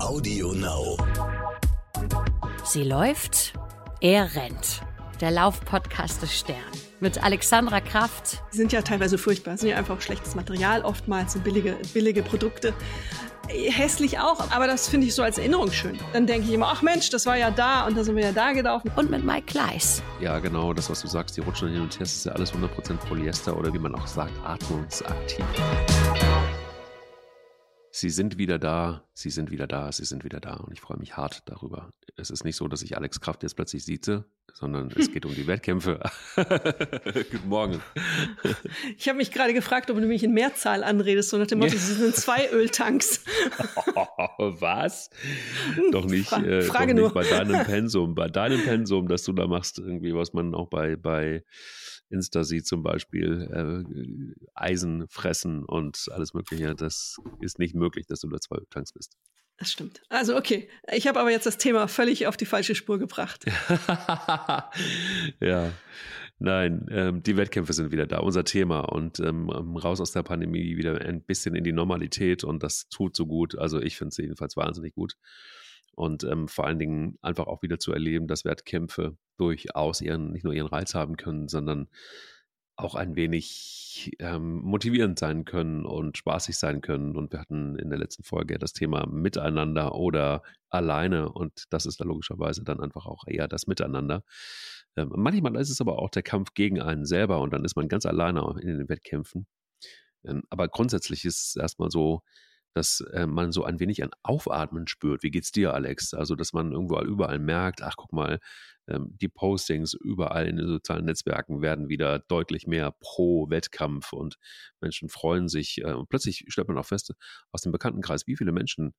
Audio Now. Sie läuft, er rennt. Der Laufpodcast des Stern. Mit Alexandra Kraft. Die sind ja teilweise furchtbar. sind ja einfach schlechtes Material, oftmals sind billige, billige Produkte. Hässlich auch, aber das finde ich so als Erinnerung schön. Dann denke ich immer, ach Mensch, das war ja da und da sind wir ja da gelaufen. Und mit Mike Kleiss. Ja, genau, das, was du sagst, die rutschen hin und her, das ist ja alles 100% Polyester oder wie man auch sagt, atmungsaktiv. Sie sind wieder da, sie sind wieder da, sie sind wieder da und ich freue mich hart darüber. Es ist nicht so, dass ich Alex Kraft jetzt plötzlich sieze, sondern es geht um die Wettkämpfe. Guten Morgen. Ich habe mich gerade gefragt, ob du mich in Mehrzahl anredest, so nach dem Motto, sie sind zwei Öltanks. Was? Doch nicht, Fra äh, Frage doch nur. nicht bei deinem Pensum, bei deinem Pensum, dass du da machst, irgendwie, was man auch bei, bei Insta sieht zum Beispiel, äh, Eisen fressen und alles Mögliche. Das ist nicht möglich, dass du da zwei Tanks bist. Das stimmt. Also okay, ich habe aber jetzt das Thema völlig auf die falsche Spur gebracht. ja, nein, ähm, die Wettkämpfe sind wieder da, unser Thema und ähm, raus aus der Pandemie wieder ein bisschen in die Normalität und das tut so gut. Also ich finde es jedenfalls wahnsinnig gut. Und ähm, vor allen Dingen einfach auch wieder zu erleben, dass Wettkämpfe durchaus ihren, nicht nur ihren Reiz haben können, sondern auch ein wenig ähm, motivierend sein können und spaßig sein können. Und wir hatten in der letzten Folge das Thema Miteinander oder alleine. Und das ist da logischerweise dann einfach auch eher das Miteinander. Ähm, manchmal ist es aber auch der Kampf gegen einen selber und dann ist man ganz alleine in den Wettkämpfen. Ähm, aber grundsätzlich ist es erstmal so, dass äh, man so ein wenig ein Aufatmen spürt. Wie geht's dir, Alex? Also, dass man irgendwo überall merkt, ach, guck mal, ähm, die Postings überall in den sozialen Netzwerken werden wieder deutlich mehr pro Wettkampf und Menschen freuen sich. Äh, und plötzlich stellt man auch fest, aus dem Bekanntenkreis, wie viele Menschen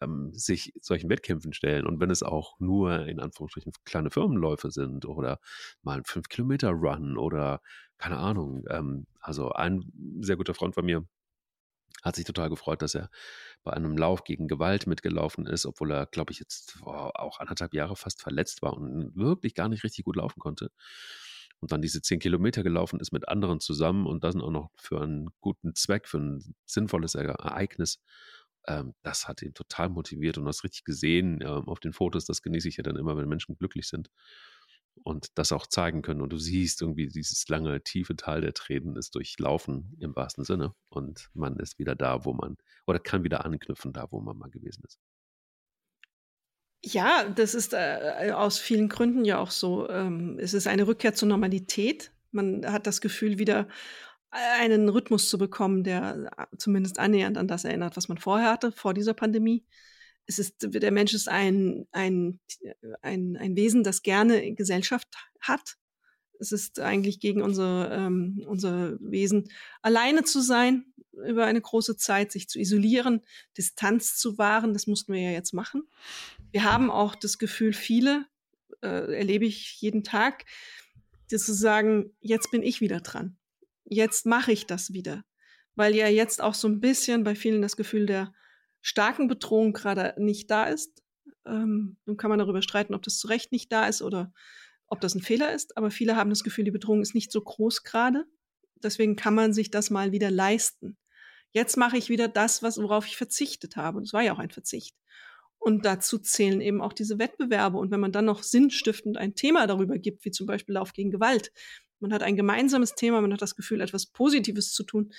ähm, sich solchen Wettkämpfen stellen. Und wenn es auch nur in Anführungsstrichen kleine Firmenläufe sind oder mal ein 5-Kilometer-Run oder keine Ahnung. Ähm, also ein sehr guter Freund von mir, hat sich total gefreut, dass er bei einem Lauf gegen Gewalt mitgelaufen ist, obwohl er, glaube ich, jetzt boah, auch anderthalb Jahre fast verletzt war und wirklich gar nicht richtig gut laufen konnte. Und dann diese zehn Kilometer gelaufen ist mit anderen zusammen und das auch noch für einen guten Zweck, für ein sinnvolles Ereignis. Ähm, das hat ihn total motiviert und das richtig gesehen ähm, auf den Fotos. Das genieße ich ja dann immer, wenn Menschen glücklich sind und das auch zeigen können. Und du siehst irgendwie, dieses lange, tiefe Tal der Tränen ist durchlaufen im wahrsten Sinne. Und man ist wieder da, wo man, oder kann wieder anknüpfen, da, wo man mal gewesen ist. Ja, das ist äh, aus vielen Gründen ja auch so. Ähm, es ist eine Rückkehr zur Normalität. Man hat das Gefühl, wieder einen Rhythmus zu bekommen, der äh, zumindest annähernd an das erinnert, was man vorher hatte, vor dieser Pandemie. Es ist, der Mensch ist ein, ein, ein, ein Wesen, das gerne Gesellschaft hat. Es ist eigentlich gegen unser, ähm, unser Wesen, alleine zu sein über eine große Zeit, sich zu isolieren, Distanz zu wahren. Das mussten wir ja jetzt machen. Wir haben auch das Gefühl, viele, äh, erlebe ich jeden Tag, dass zu sagen, jetzt bin ich wieder dran. Jetzt mache ich das wieder. Weil ja jetzt auch so ein bisschen bei vielen das Gefühl der starken Bedrohung gerade nicht da ist. Ähm, nun kann man darüber streiten, ob das zu Recht nicht da ist oder ob das ein Fehler ist. Aber viele haben das Gefühl, die Bedrohung ist nicht so groß gerade. Deswegen kann man sich das mal wieder leisten. Jetzt mache ich wieder das, was, worauf ich verzichtet habe. Und es war ja auch ein Verzicht. Und dazu zählen eben auch diese Wettbewerbe. Und wenn man dann noch sinnstiftend ein Thema darüber gibt, wie zum Beispiel Lauf gegen Gewalt, man hat ein gemeinsames Thema, man hat das Gefühl, etwas Positives zu tun,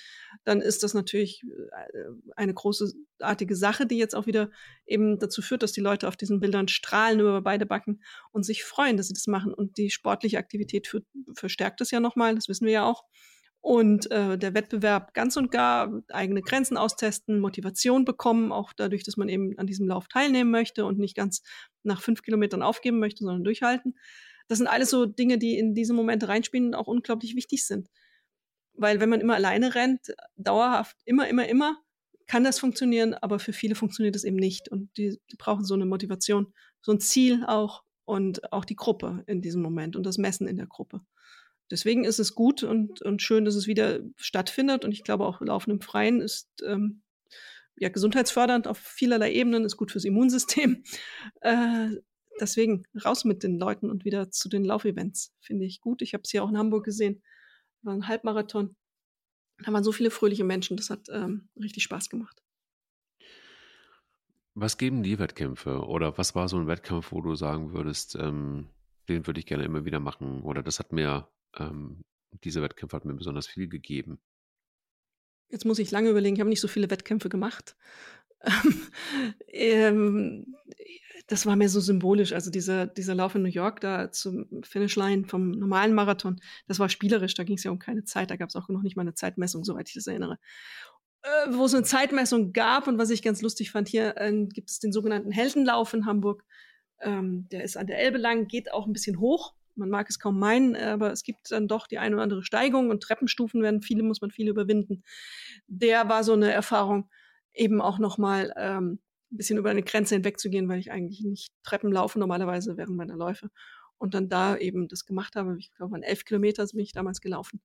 dann ist das natürlich äh, eine großartige Sache, die jetzt auch wieder eben dazu führt, dass die Leute auf diesen Bildern strahlen über beide Backen und sich freuen, dass sie das machen. Und die sportliche Aktivität für, verstärkt das ja nochmal, das wissen wir ja auch. Und äh, der Wettbewerb ganz und gar eigene Grenzen austesten, Motivation bekommen, auch dadurch, dass man eben an diesem Lauf teilnehmen möchte und nicht ganz nach fünf Kilometern aufgeben möchte, sondern durchhalten. Das sind alles so Dinge, die in diese Momente reinspielen und auch unglaublich wichtig sind. Weil wenn man immer alleine rennt, dauerhaft, immer, immer, immer, kann das funktionieren, aber für viele funktioniert es eben nicht. Und die, die brauchen so eine Motivation, so ein Ziel auch und auch die Gruppe in diesem Moment und das Messen in der Gruppe. Deswegen ist es gut und, und schön, dass es wieder stattfindet. Und ich glaube, auch Laufen im Freien ist ähm, ja gesundheitsfördernd auf vielerlei Ebenen, ist gut fürs Immunsystem. Äh, deswegen raus mit den Leuten und wieder zu den Laufevents. Finde ich gut. Ich habe es hier auch in Hamburg gesehen. War ein Halbmarathon. Da waren so viele fröhliche Menschen. Das hat ähm, richtig Spaß gemacht. Was geben die Wettkämpfe? Oder was war so ein Wettkampf, wo du sagen würdest, ähm, den würde ich gerne immer wieder machen? Oder das hat mir, ähm, dieser Wettkampf hat mir besonders viel gegeben? Jetzt muss ich lange überlegen, ich habe nicht so viele Wettkämpfe gemacht. ähm, das war mehr so symbolisch. Also dieser, dieser Lauf in New York da zum Finishline vom normalen Marathon, das war spielerisch, da ging es ja um keine Zeit, da gab es auch noch nicht mal eine Zeitmessung, soweit ich das erinnere. Äh, wo es eine Zeitmessung gab und was ich ganz lustig fand, hier äh, gibt es den sogenannten Heldenlauf in Hamburg. Ähm, der ist an der Elbe lang, geht auch ein bisschen hoch. Man mag es kaum meinen, aber es gibt dann doch die eine oder andere Steigung und Treppenstufen werden viele, muss man viele überwinden. Der war so eine Erfahrung, eben auch nochmal ähm, ein bisschen über eine Grenze hinwegzugehen, weil ich eigentlich nicht Treppen laufe normalerweise während meiner Läufe. Und dann da eben das gemacht habe. Ich glaube, an elf Kilometer bin ich damals gelaufen.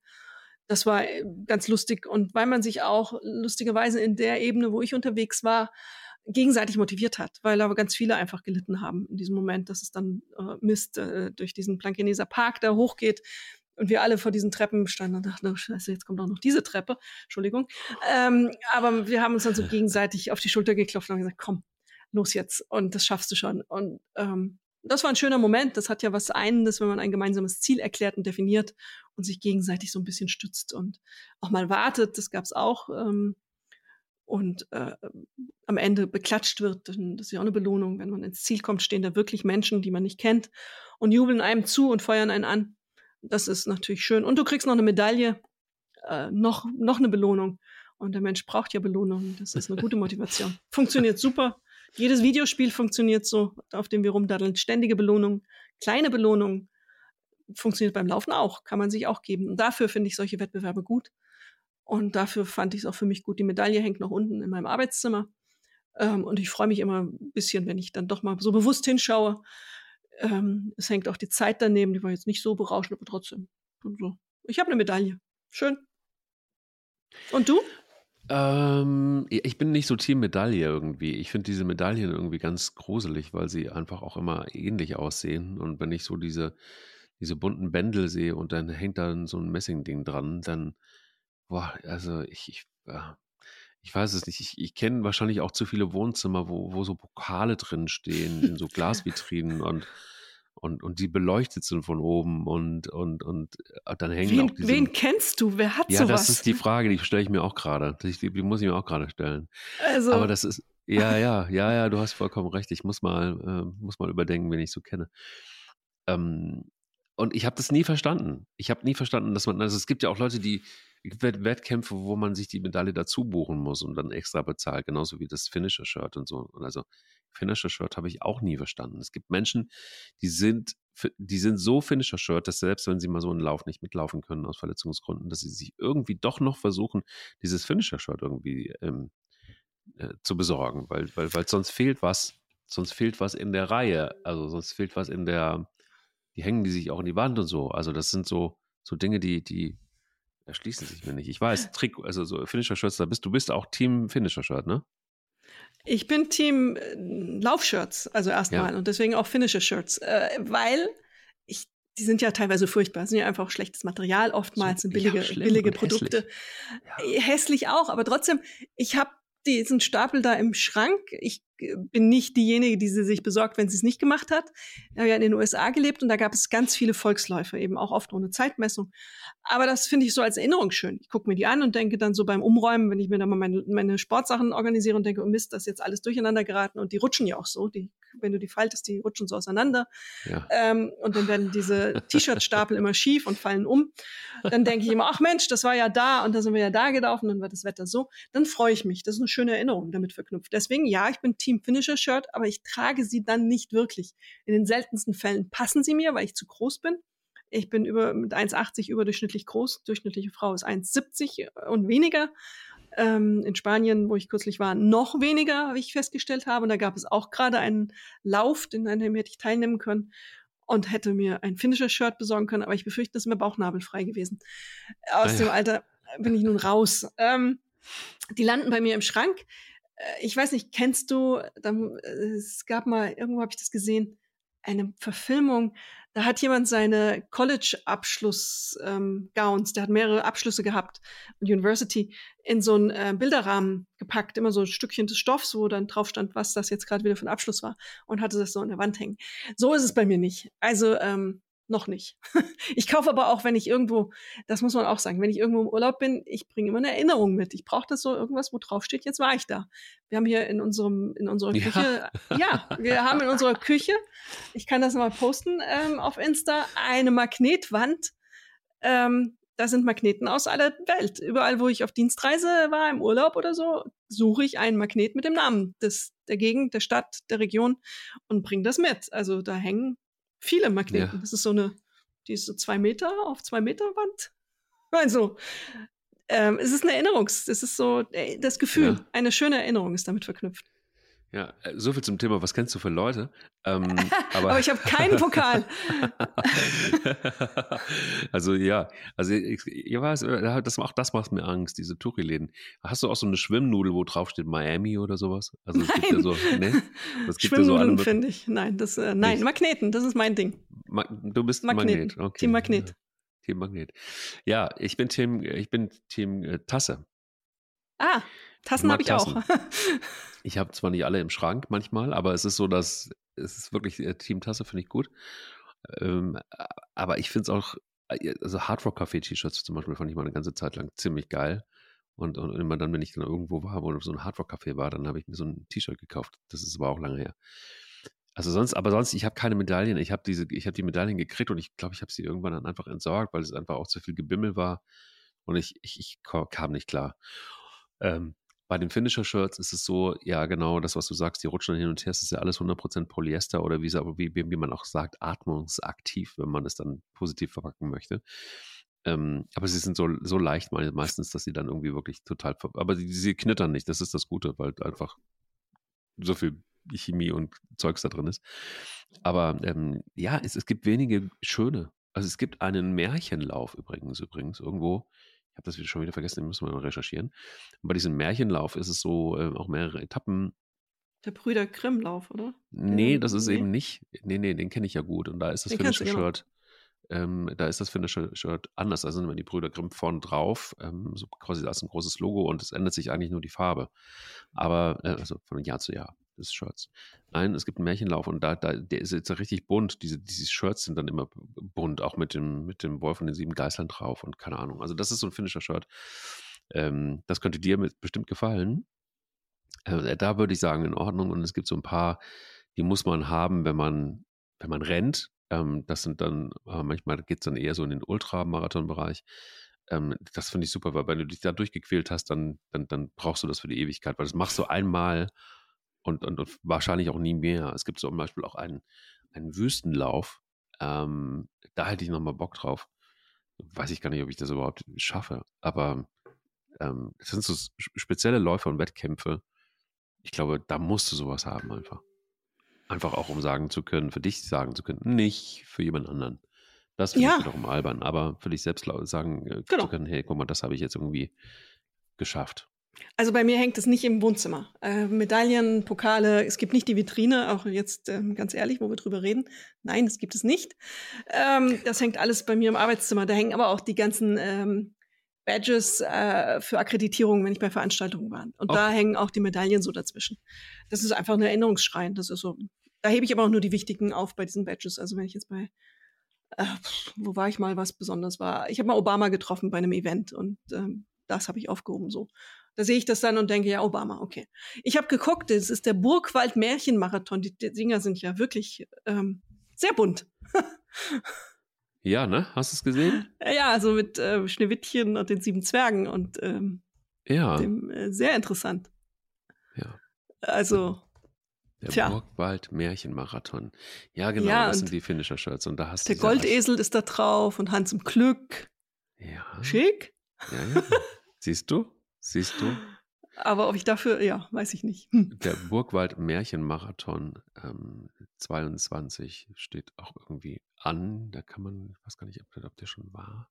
Das war äh, ganz lustig. Und weil man sich auch lustigerweise in der Ebene, wo ich unterwegs war, gegenseitig motiviert hat, weil aber ganz viele einfach gelitten haben in diesem Moment, dass es dann äh, Mist äh, durch diesen Plankeneser Park da hochgeht und wir alle vor diesen Treppen standen und dachten, oh scheiße, jetzt kommt auch noch diese Treppe. Entschuldigung. Ähm, aber wir haben uns dann so gegenseitig auf die Schulter geklopft und gesagt, komm, los jetzt und das schaffst du schon. Und ähm, das war ein schöner Moment. Das hat ja was Einendes, wenn man ein gemeinsames Ziel erklärt und definiert und sich gegenseitig so ein bisschen stützt und auch mal wartet. Das gab es auch. Ähm, und äh, am Ende beklatscht wird, das ist ja auch eine Belohnung. Wenn man ins Ziel kommt, stehen da wirklich Menschen, die man nicht kennt und jubeln einem zu und feuern einen an. Das ist natürlich schön. Und du kriegst noch eine Medaille, äh, noch, noch eine Belohnung. Und der Mensch braucht ja Belohnung. Das ist eine gute Motivation. Funktioniert super. Jedes Videospiel funktioniert so, auf dem wir rumdaddeln. Ständige Belohnung, kleine Belohnung. Funktioniert beim Laufen auch, kann man sich auch geben. Und dafür finde ich solche Wettbewerbe gut. Und dafür fand ich es auch für mich gut. Die Medaille hängt noch unten in meinem Arbeitszimmer. Ähm, und ich freue mich immer ein bisschen, wenn ich dann doch mal so bewusst hinschaue, ähm, es hängt auch die Zeit daneben, die war jetzt nicht so berauschend, aber trotzdem. So. Ich habe eine Medaille. Schön. Und du? Ähm, ich bin nicht so Team Medaille irgendwie. Ich finde diese Medaillen irgendwie ganz gruselig, weil sie einfach auch immer ähnlich aussehen. Und wenn ich so diese, diese bunten Bändel sehe und dann hängt da so ein Messingding dran, dann, boah, also ich, ich, ich weiß es nicht. Ich, ich kenne wahrscheinlich auch zu viele Wohnzimmer, wo, wo so Pokale drin stehen, in so Glasvitrinen und, und, und die beleuchtet sind von oben und, und, und äh, dann hängen wen, auch diese, wen kennst du? Wer hat Ja, sowas? das ist die Frage, die stelle ich mir auch gerade. Die, die muss ich mir auch gerade stellen. also, Aber das ist, ja, ja, ja, ja, du hast vollkommen recht. Ich muss mal, äh, muss mal überdenken, wen ich so kenne. Ähm, und ich habe das nie verstanden. Ich habe nie verstanden, dass man, also es gibt ja auch Leute, die Wettkämpfe, wo man sich die Medaille dazu buchen muss und dann extra bezahlt, genauso wie das Finisher-Shirt und so. Und also Finisher-Shirt habe ich auch nie verstanden. Es gibt Menschen, die sind, die sind so Finisher-Shirt, dass selbst wenn sie mal so einen Lauf nicht mitlaufen können aus Verletzungsgründen, dass sie sich irgendwie doch noch versuchen, dieses Finisher-Shirt irgendwie ähm, äh, zu besorgen, weil, weil, weil sonst fehlt was, sonst fehlt was in der Reihe, also sonst fehlt was in der, die hängen die sich auch in die Wand und so. Also das sind so, so Dinge, die, die erschließen sich mir nicht. Ich weiß, Trick, also so Finisher-Shirts, da bist du bist auch Team Finisher-Shirt, ne? ich bin Team äh, Laufshirts, also erstmal Ja. und deswegen auch Finisher-Shirts, äh, weil ich, die sind ja teilweise furchtbar, sind ja einfach schlechtes Material, oftmals sind ja, billige, schlimm billige und hässlich. Produkte. Ja. Äh, Hässlich auch, aber trotzdem, ich habe diesen Stapel da im Schrank. Ich bin nicht diejenige, die sie sich besorgt, wenn sie es nicht gemacht hat. Ich habe ja in den USA gelebt und da gab es ganz viele Volksläufe, eben auch oft ohne Zeitmessung. Aber das finde ich so als Erinnerung schön. Ich gucke mir die an und denke dann so beim Umräumen, wenn ich mir dann mal meine, meine Sportsachen organisiere und denke, oh Mist, das ist jetzt alles durcheinander geraten und die rutschen ja auch so. Die, wenn du die faltest, die rutschen so auseinander. Ja. Ähm, und dann werden diese T-Shirt-Stapel immer schief und fallen um. Dann denke ich immer, ach Mensch, das war ja da und da sind wir ja da gelaufen, dann war das Wetter so. Dann freue ich mich. Das ist eine schöne Erinnerung damit verknüpft. Deswegen, ja, ich bin Team Finisher Shirt, aber ich trage sie dann nicht wirklich. In den seltensten Fällen passen sie mir, weil ich zu groß bin. Ich bin über, mit 1,80 überdurchschnittlich groß. Durchschnittliche Frau ist 1,70 und weniger. Ähm, in Spanien, wo ich kürzlich war, noch weniger, wie ich festgestellt habe. Und da gab es auch gerade einen Lauf, den an dem hätte ich teilnehmen können und hätte mir ein Finisher-Shirt besorgen können, aber ich befürchte, das ist mir bauchnabelfrei gewesen. Aus Ah ja. dem Alter bin ich nun raus. Ähm, die landen bei mir im Schrank. Äh, Ich weiß nicht, kennst du, dann, äh, es gab mal, irgendwo habe ich das gesehen, eine Verfilmung, da hat jemand seine College-Abschluss-Gowns, ähm, der hat mehrere Abschlüsse gehabt, University, in so einen äh, Bilderrahmen gepackt, immer so ein Stückchen des Stoffs, wo dann drauf stand, was das jetzt gerade wieder für ein Abschluss war und hatte das so an der Wand hängen. So ist es bei mir nicht. Also ähm, noch nicht. ich kaufe aber auch, wenn ich irgendwo, das muss man auch sagen, wenn ich irgendwo im Urlaub bin, ich bringe immer eine Erinnerung mit. Ich brauche das so irgendwas, wo drauf steht, jetzt war ich da. Wir haben hier in unserem, in unserer ja. Küche, ja, wir haben in unserer Küche, ich kann das mal posten ähm, auf Insta, eine Magnetwand. Ähm, da sind Magneten aus aller Welt. Überall, wo ich auf Dienstreise war, im Urlaub oder so, suche ich einen Magnet mit dem Namen des, der Gegend, der Stadt, der Region und bringe das mit. Also da hängen Viele Magneten. Ja. Das ist so eine, die ist so zwei Meter auf zwei Meter Wand. Also, ähm, es ist eine Erinnerung. Es ist so äh, das Gefühl. Ja. Eine schöne Erinnerung ist damit verknüpft. Ja, äh, so viel zum Thema, was kennst du für Leute? Ähm, aber, aber, ich habe keinen Pokal. also ja, also ich, ich weiß, äh, das, auch das macht mir Angst, diese Touri-Läden. Hast du auch so eine Schwimmnudel, wo drauf steht Miami oder sowas? Also es nein. gibt ja so, ne? Das gibt Schwimmnudeln ja so finde ich. Nein, das, äh, nein, Magneten, das ist mein Ding. Ma du bist Magneten. Magnet. Okay. Team Magnet. Team Magnet. Ja, ich bin Team, ich bin Team äh, Tasse. Ah, Tassen habe ich Tassen. auch. ich habe zwar nicht alle im Schrank manchmal, aber es ist so, dass es ist wirklich äh, Teamtasse, finde ich gut. Ähm, aber ich finde es auch, äh, also Hard Rock Café T-Shirts zum Beispiel fand ich mal eine ganze Zeit lang ziemlich geil. Und, und immer dann, wenn ich dann irgendwo war, wo so ein Hard Rock Café war, dann habe ich mir so ein T-Shirt gekauft. Das ist aber auch lange her. Also sonst, aber sonst, ich habe keine Medaillen. Ich habe diese, ich habe die Medaillen gekriegt und ich glaube, ich habe sie irgendwann dann einfach entsorgt, weil es einfach auch zu viel Gebimmel war und ich, ich, ich kam nicht klar. Ähm, bei den Finisher-Shirts ist es so, ja genau, das, was du sagst, die rutschen dann hin und her, es ist ja alles 100% Polyester oder wie, wie, wie man auch sagt, atmungsaktiv, wenn man es dann positiv verpacken möchte. Ähm, aber sie sind so, so leicht meistens, dass sie dann irgendwie wirklich total, aber sie, sie knittern nicht, das ist das Gute, weil einfach so viel Chemie und Zeugs da drin ist. Aber ähm, ja, es, es gibt wenige schöne. Also es gibt einen Märchenlauf übrigens, übrigens, irgendwo habe das schon wieder vergessen, den müssen wir mal recherchieren. Und bei diesem Märchenlauf ist es so, äh, auch mehrere Etappen. Der Brüder Grimm-Lauf, oder? Nee, das ist nee. eben nicht. Nee, nee, den kenne ich ja gut. Und da ist das finnische Shirt. Ähm, da ist das finnische Shirt anders. Da sind immer die Brüder Grimm vorne drauf, ähm, so quasi als ein großes Logo und es ändert sich eigentlich nur die Farbe. Aber, äh, also von Jahr zu Jahr des Shirts. Nein, es gibt einen Märchenlauf und da, da der ist jetzt richtig bunt. Diese, diese Shirts sind dann immer bunt, auch mit dem, mit dem Wolf und den sieben Geißlern drauf und keine Ahnung. Also, das ist so ein finnischer Shirt. Ähm, das könnte dir bestimmt gefallen. Äh, da würde ich sagen, in Ordnung. Und es gibt so ein paar, die muss man haben, wenn man, wenn man rennt. Ähm, das sind dann, äh, manchmal geht es dann eher so in den Ultramarathon-Bereich. Ähm, das finde ich super, weil wenn du dich da durchgequält hast, dann, dann, dann brauchst du das für die Ewigkeit, weil das machst du einmal und, und, und wahrscheinlich auch nie mehr. Es gibt zum Beispiel auch einen, einen Wüstenlauf. Ähm, da hätte ich nochmal Bock drauf. Weiß ich gar nicht, ob ich das überhaupt schaffe. Aber ähm, das sind so spezielle Läufe und Wettkämpfe. Ich glaube, da musst du sowas haben einfach. Einfach auch, um sagen zu können, für dich sagen zu können, nicht für jemand anderen. Das finde ja. ich wiederum albern, aber für dich selbst sagen äh, genau. zu können, hey, guck mal, das habe ich jetzt irgendwie geschafft. Also bei mir hängt es nicht im Wohnzimmer. Äh, Medaillen, Pokale, es gibt nicht die Vitrine, auch jetzt ähm, ganz ehrlich, wo wir drüber reden. Nein, das gibt es nicht. Ähm, das hängt alles bei mir im Arbeitszimmer. Da hängen aber auch die ganzen ähm, Badges äh, für Akkreditierung, wenn ich bei Veranstaltungen war. Und okay. da hängen auch die Medaillen so dazwischen. Das ist einfach ein Erinnerungsschrein. Das ist so. Da hebe ich aber auch nur die wichtigen auf bei diesen Badges. Also wenn ich jetzt bei äh, wo war ich mal, was besonders war. Ich habe mal Obama getroffen bei einem Event und ähm, das habe ich aufgehoben so. Da sehe ich das dann und denke, ja, Obama, okay. Ich habe geguckt, es ist der Burgwald Märchenmarathon. Die, die Dinger sind ja wirklich ähm, sehr bunt. ja, ne? Hast du es gesehen? Ja, also mit äh, Schneewittchen und den sieben Zwergen und ähm, ja. Dem, äh, sehr interessant. Ja. Also. Der Tja. Burgwald Märchenmarathon. Ja, genau, ja, das sind die Finisher-Shirts. Und da hast der Goldesel ist da drauf und Hans im Glück. Ja. Schick. Ja, ja. Siehst du? Siehst du? Aber ob ich dafür, ja, weiß ich nicht. Hm. Der Burgwald Märchenmarathon ähm, 22 steht auch irgendwie an. Da kann man, ich weiß gar nicht, ob, ob der schon war.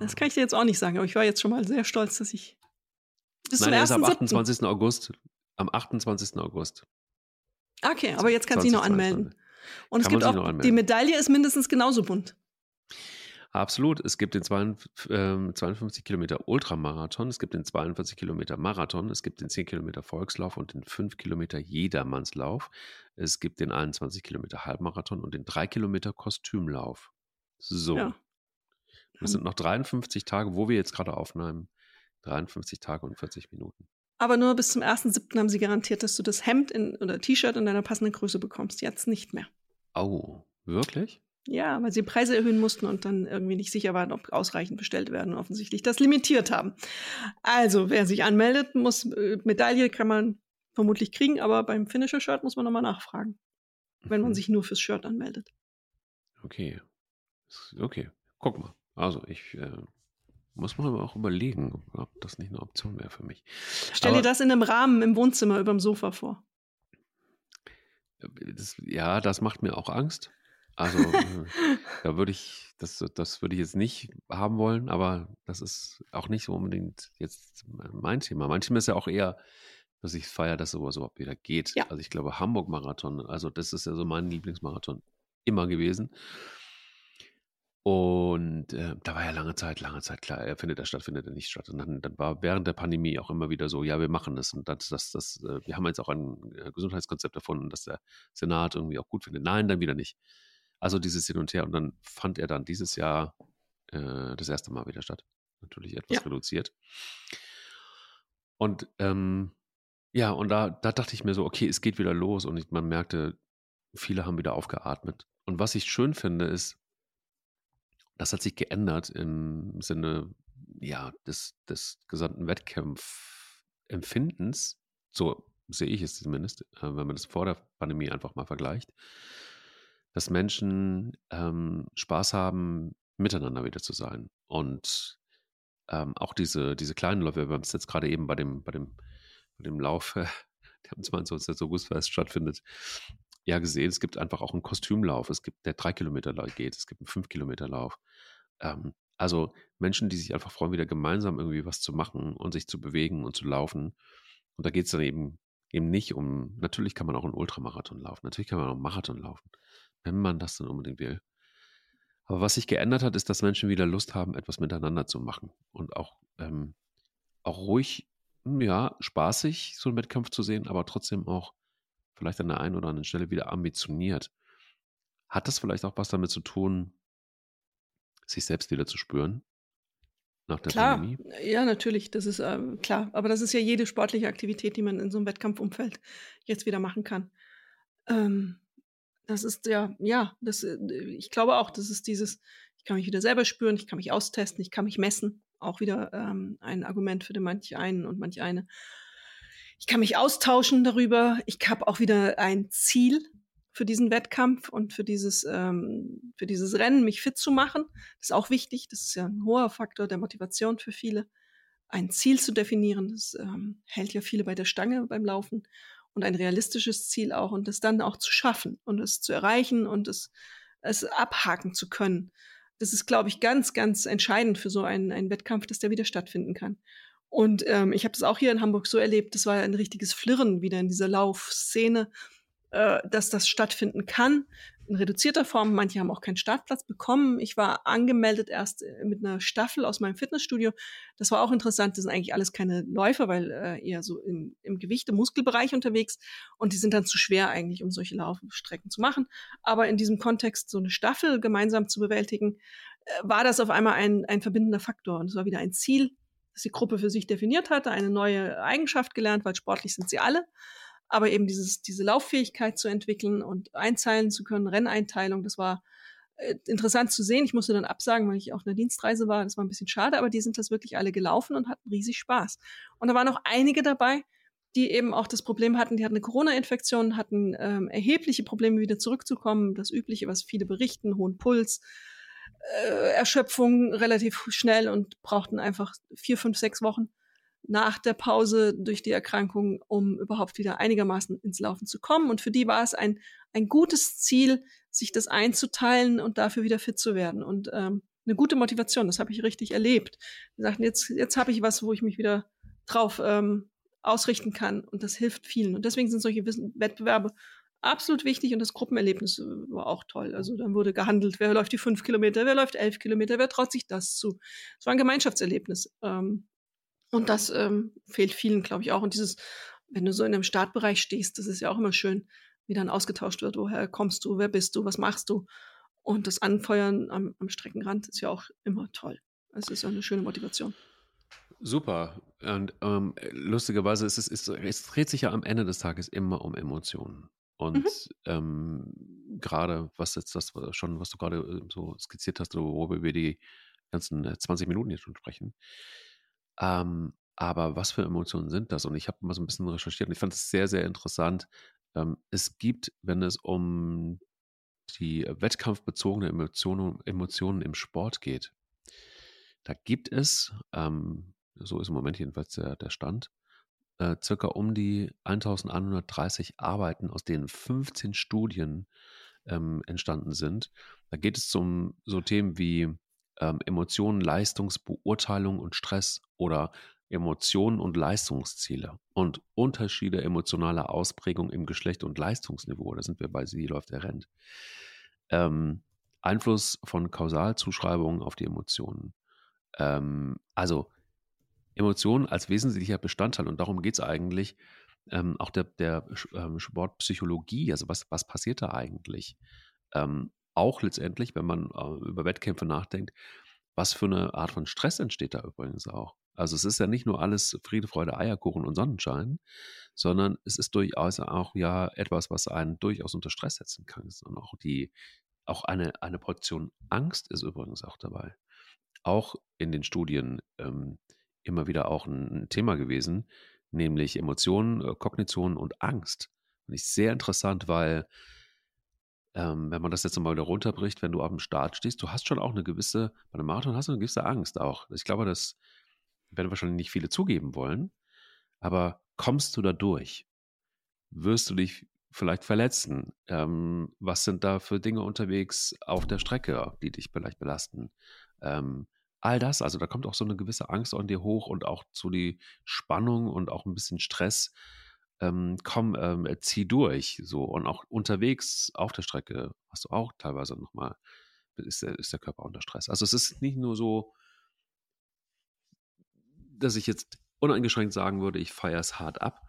das kann ich dir jetzt auch nicht sagen, aber ich war jetzt schon mal sehr stolz, dass ich bis Nein, er ist am 28. August. Am 28. August. Okay, aber jetzt kannst du dich noch anmelden. Und Kann es gibt auch, die Medaille ist mindestens genauso bunt. Absolut. Es gibt den 52 ähm, Kilometer Ultramarathon, es gibt den 42 Kilometer Marathon, es gibt den 10 Kilometer Volkslauf und den 5 Kilometer Jedermannslauf. Es gibt den 21 Kilometer Halbmarathon und den 3 Kilometer Kostümlauf. So. Ja. Das sind noch 53 Tage, wo wir jetzt gerade aufnehmen. 53 Tage und 40 Minuten. Aber nur bis zum 1.7. haben sie garantiert, dass du das Hemd in, oder T-Shirt in deiner passenden Größe bekommst. Jetzt nicht mehr. Oh, wirklich? Ja, weil sie Preise erhöhen mussten und dann irgendwie nicht sicher waren, ob ausreichend bestellt werden und offensichtlich das limitiert haben. Also, wer sich anmeldet, muss äh, Medaille kann man vermutlich kriegen, aber beim Finisher-Shirt muss man nochmal nachfragen, wenn man mhm. sich nur fürs Shirt anmeldet. Okay. Okay, guck mal. Also, ich äh, muss man aber auch überlegen, ob das nicht eine Option wäre für mich. Stell aber, dir das in einem Rahmen im Wohnzimmer über dem Sofa vor. Das, ja, das macht mir auch Angst. Also, äh, da würde ich, das, das würde ich jetzt nicht haben wollen, aber das ist auch nicht so unbedingt jetzt mein Thema. Mein Thema ist ja auch eher, dass ich feiere, dass sowas überhaupt wieder geht. Ja. Also ich glaube, Hamburg-Marathon, also das ist ja so mein Lieblingsmarathon immer gewesen. Und äh, da war ja lange Zeit, lange Zeit klar, er findet er statt, findet er nicht statt. Und dann, dann, war während der Pandemie auch immer wieder so, ja, wir machen das. Und das, das, das, äh, wir haben jetzt auch ein äh, Gesundheitskonzept erfunden, das der Senat irgendwie auch gut findet. Nein, dann wieder nicht. Also dieses Hin und Her. Und dann fand er dann dieses Jahr äh, das erste Mal wieder statt. Natürlich etwas ja. reduziert. Und ähm, ja, und da, da dachte ich mir so, okay, es geht wieder los. Und ich, man merkte, viele haben wieder aufgeatmet. Und was ich schön finde, ist, das hat sich geändert im Sinne ja, des, des gesamten Wettkampfempfindens. So sehe ich es zumindest, äh, wenn man das vor der Pandemie einfach mal vergleicht dass Menschen ähm, Spaß haben, miteinander wieder zu sein. Und ähm, auch diese, diese kleinen Läufe, wir haben es jetzt gerade eben bei dem, bei dem, bei dem Lauf, der am 22. Augustfest stattfindet, ja gesehen, es gibt einfach auch einen Kostümlauf, es gibt der drei Kilometer geht, es gibt einen fünf Kilometer Lauf. Ähm, also Menschen, die sich einfach freuen, wieder gemeinsam irgendwie was zu machen und sich zu bewegen und zu laufen. Und da geht es dann eben eben nicht um, natürlich kann man auch einen Ultramarathon laufen, natürlich kann man auch einen Marathon laufen wenn man das dann unbedingt will. Aber was sich geändert hat, ist, dass Menschen wieder Lust haben, etwas miteinander zu machen und auch, ähm, auch ruhig, hm, ja, spaßig so einen Wettkampf zu sehen, aber trotzdem auch vielleicht an der einen oder anderen Stelle wieder ambitioniert. Hat das vielleicht auch was damit zu tun, sich selbst wieder zu spüren? Nach der klar, Pandemie? ja, natürlich, das ist ähm, klar. Aber das ist ja jede sportliche Aktivität, die man in so einem Wettkampfumfeld jetzt wieder machen kann. Ähm, das ist ja, ja, das, äh, ich glaube auch, das ist dieses, ich kann mich wieder selber spüren, ich kann mich austesten, ich kann mich messen. Auch wieder ähm, ein Argument für den manch einen und manch eine. Ich kann mich austauschen darüber. Ich habe auch wieder ein Ziel für diesen Wettkampf und für dieses, ähm, für dieses Rennen, mich fit zu machen. Das ist auch wichtig. Das ist ja ein hoher Faktor der Motivation für viele. Ein Ziel zu definieren, das ähm, hält ja viele bei der Stange beim Laufen und ein realistisches Ziel auch und das dann auch zu schaffen und es zu erreichen und es, es abhaken zu können. Das ist, glaube ich, ganz, ganz entscheidend für so einen, einen Wettkampf, dass der wieder stattfinden kann. Und ähm, ich habe das auch hier in Hamburg so erlebt, das war ein richtiges Flirren wieder in dieser Laufszene, äh, dass das stattfinden kann in reduzierter Form. Manche haben auch keinen Startplatz bekommen. Ich war angemeldet erst äh, mit einer Staffel aus meinem Fitnessstudio. Das war auch interessant. Das sind eigentlich alles keine Läufer, weil äh, eher so im, im Gewicht, im Muskelbereich unterwegs. Und die sind dann zu schwer eigentlich, um solche Laufstrecken zu machen. Aber in diesem Kontext so eine Staffel gemeinsam zu bewältigen, äh, war das auf einmal ein, ein verbindender Faktor. Und es war wieder ein Ziel, das die Gruppe für sich definiert hatte, eine neue Eigenschaft gelernt, weil sportlich sind sie alle aber eben dieses, diese Lauffähigkeit zu entwickeln und einzahlen zu können, Renneinteilung, das war äh, interessant zu sehen. Ich musste dann absagen, weil ich auf einer Dienstreise war. Das war ein bisschen schade, aber die sind das wirklich alle gelaufen und hatten riesig Spaß. Und da waren auch einige dabei, die eben auch das Problem hatten, die hatten eine Corona-Infektion, hatten ähm, erhebliche Probleme, wieder zurückzukommen. Das Übliche, was viele berichten, hohen Puls, äh, Erschöpfung relativ schnell und brauchten einfach vier, fünf, sechs Wochen nach der Pause durch die Erkrankung, um überhaupt wieder einigermaßen ins Laufen zu kommen. Und für die war es ein, ein gutes Ziel, sich das einzuteilen und dafür wieder fit zu werden. Und ähm, eine gute Motivation, das habe ich richtig erlebt. Die sagten, jetzt, jetzt habe ich was, wo ich mich wieder drauf ähm, ausrichten kann. Und das hilft vielen. Und deswegen sind solche Wettbewerbe absolut wichtig und das Gruppenerlebnis äh, war auch toll. Also dann wurde gehandelt, wer läuft die fünf Kilometer, wer läuft elf Kilometer, wer traut sich das zu. Es war ein Gemeinschaftserlebnis. Ähm, und das ähm, fehlt vielen, glaube ich, auch. Und dieses, wenn du so in einem Startbereich stehst, das ist ja auch immer schön, wie dann ausgetauscht wird, woher kommst du, wer bist du, was machst du. Und das Anfeuern am, am Streckenrand ist ja auch immer toll. Es ist ja eine schöne Motivation. Super. Und ähm, lustigerweise ist es, ist, es dreht sich ja am Ende des Tages immer um Emotionen. Und mhm. ähm, gerade, was jetzt das schon, was du gerade äh, so skizziert hast, worüber wir die ganzen 20 äh, Minuten jetzt schon sprechen. Ähm, aber was für Emotionen sind das? Und ich habe mal so ein bisschen recherchiert und ich fand es sehr, sehr interessant. Ähm, es gibt, wenn es um die wettkampfbezogene Emotionen, Emotionen im Sport geht, da gibt es, ähm, so ist im Moment jedenfalls der, der Stand, äh, circa um die 1130 Arbeiten, aus denen 15 Studien ähm, entstanden sind. Da geht es um so Themen wie ähm, Emotionen, Leistungsbeurteilung und Stress oder Emotionen und Leistungsziele und Unterschiede emotionaler Ausprägung im Geschlecht und Leistungsniveau. Da sind wir bei Sie läuft der Rennt. Ähm, Einfluss von Kausalzuschreibungen auf die Emotionen. Ähm, also Emotionen als wesentlicher Bestandteil und darum geht es eigentlich ähm, auch der, der ähm, Sportpsychologie. Also was, was passiert da eigentlich? Auch letztendlich, wenn man äh, über Wettkämpfe nachdenkt, was für eine Art von Stress entsteht da übrigens auch. Also es ist ja nicht nur alles Friede, Freude, Eierkuchen und Sonnenschein, sondern es ist durchaus auch ja etwas, was einen durchaus unter Stress setzen kann. Und auch die, auch eine, eine Portion Angst ist übrigens auch dabei. Auch in den Studien ähm, immer wieder auch ein, Thema gewesen, nämlich Emotionen, äh, Kognition und Angst. Und ich sehr interessant, weil ähm, wenn man das jetzt mal wieder runterbricht, wenn du am Start stehst, du hast schon auch eine gewisse, bei einem Marathon hast du eine gewisse Angst auch. Ich glaube, das werden wahrscheinlich nicht viele zugeben wollen, aber kommst du da durch? Wirst du dich vielleicht verletzen? Ähm, was sind da für Dinge unterwegs auf der Strecke, die dich vielleicht belasten? Ähm, all das, also da kommt auch so eine gewisse Angst an dir hoch und auch so die Spannung und auch ein bisschen Stress ähm, komm, ähm, zieh durch. So. Und auch unterwegs auf der Strecke hast du auch teilweise nochmal, ist der, ist der Körper unter Stress. Also es ist nicht nur so, dass ich jetzt uneingeschränkt sagen würde, ich feiere es hart ab,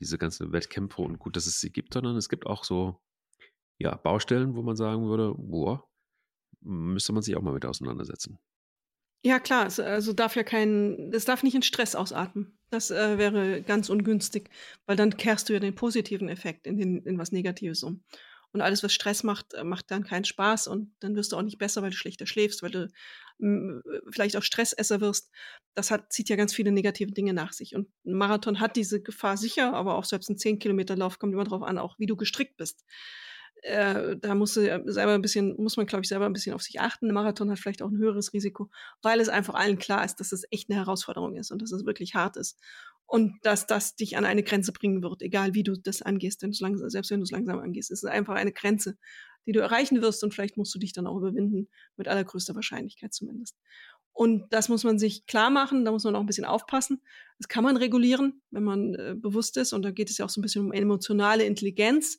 diese ganzen Wettkämpfe und gut, dass es sie gibt, sondern es gibt auch so, ja, Baustellen, wo man sagen würde, boah, müsste man sich auch mal mit auseinandersetzen. Ja, klar, es, also darf ja kein, es darf nicht in Stress ausatmen. Das äh, wäre ganz ungünstig, weil dann kehrst du ja den positiven Effekt in, den, in was Negatives um. Und alles, was Stress macht, äh, macht dann keinen Spaß und dann wirst du auch nicht besser, weil du schlechter schläfst, weil du vielleicht auch Stressesser wirst. Das hat, zieht ja ganz viele negative Dinge nach sich. Und ein Marathon hat diese Gefahr sicher, aber auch selbst ein 10-Kilometer-Lauf kommt immer darauf an, auch wie du gestrickt bist äh, da muss selber ein bisschen, muss man, glaube ich, selber ein bisschen auf sich achten. Ein Marathon hat vielleicht auch ein höheres Risiko, weil es einfach allen klar ist, dass es echt eine Herausforderung ist und dass es wirklich hart ist. Und dass das dich an eine Grenze bringen wird, egal wie du das angehst, denn langsam, selbst wenn du es langsam angehst. Es ist einfach eine Grenze, die du erreichen wirst und vielleicht musst du dich dann auch überwinden, mit allergrößter Wahrscheinlichkeit zumindest. Und das muss man sich klar machen, da muss man auch ein bisschen aufpassen. Das kann man regulieren, wenn man äh, bewusst ist. Und da geht es ja auch so ein bisschen um emotionale Intelligenz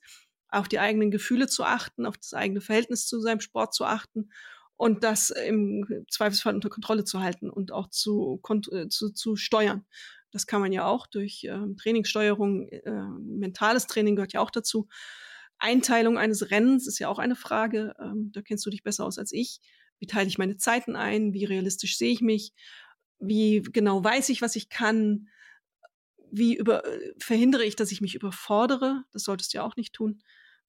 auf die eigenen Gefühle zu achten, auf das eigene Verhältnis zu seinem Sport zu achten und das im Zweifelsfall unter Kontrolle zu halten und auch zu, äh, zu, zu steuern. Das kann man ja auch durch äh, Trainingssteuerung, äh, mentales Training gehört ja auch dazu. Einteilung eines Rennens ist ja auch eine Frage. Ähm, da kennst du dich besser aus als ich. Wie teile ich meine Zeiten ein? Wie realistisch sehe ich mich? Wie genau weiß ich, was ich kann? Wie über, äh, verhindere ich, dass ich mich überfordere? Das solltest du ja auch nicht tun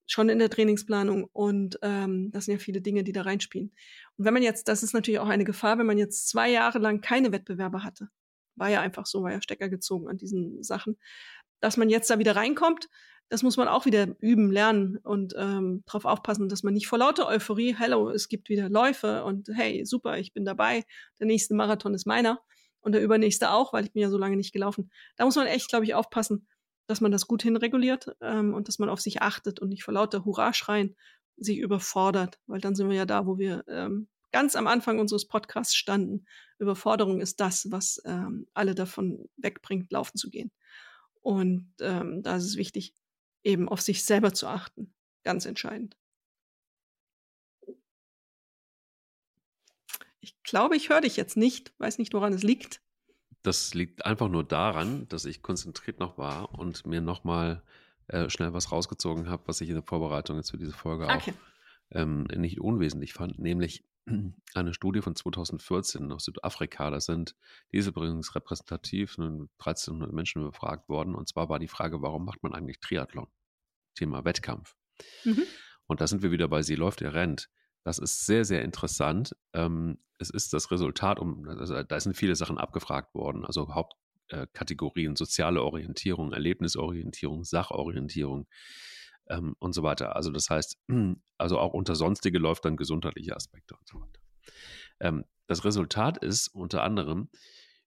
schon in der Trainingsplanung und ähm, das sind ja viele Dinge, die da reinspielen. Und wenn man jetzt, das ist natürlich auch eine Gefahr, wenn man jetzt zwei Jahre lang keine Wettbewerbe hatte, war ja einfach so, war ja Stecker gezogen an diesen Sachen, dass man jetzt da wieder reinkommt, das muss man auch wieder üben, lernen und ähm, darauf aufpassen, dass man nicht vor lauter Euphorie, hello, es gibt wieder Läufe und hey, super, ich bin dabei, der nächste Marathon ist meiner und der übernächste auch, weil ich bin ja so lange nicht gelaufen. Da muss man echt, glaube ich, aufpassen, dass man das gut hinreguliert ähm, und dass man auf sich achtet und nicht vor lauter Hurra-Schreien sich überfordert, weil dann sind wir ja da, wo wir ähm, ganz am Anfang unseres Podcasts standen. Überforderung ist das, was ähm, alle davon wegbringt, laufen zu gehen. Und ähm, da ist es wichtig, eben auf sich selber zu achten. Ganz entscheidend. Ich glaube, ich höre dich jetzt nicht. Weiß nicht, woran es liegt. Das liegt einfach nur daran, dass ich konzentriert noch war und mir nochmal äh, schnell was rausgezogen habe, was ich in der Vorbereitung jetzt für diese Folge okay. auch ähm, nicht unwesentlich fand, nämlich eine Studie von 2014 aus Südafrika. Das sind, die ist übrigens repräsentativ, 1300 Menschen befragt worden. Und zwar war die Frage, warum macht man eigentlich Triathlon? Thema Wettkampf. Mhm. Und da sind wir wieder bei Sie läuft, ihr rennt. Das ist sehr, sehr interessant. Ähm, es ist das Resultat, um, also da sind viele Sachen abgefragt worden, also Hauptkategorien, äh, soziale Orientierung, Erlebnisorientierung, Sachorientierung ähm, und so weiter. Also das heißt, also auch unter sonstige läuft dann gesundheitliche Aspekte und so weiter. Ähm, das Resultat ist unter anderem,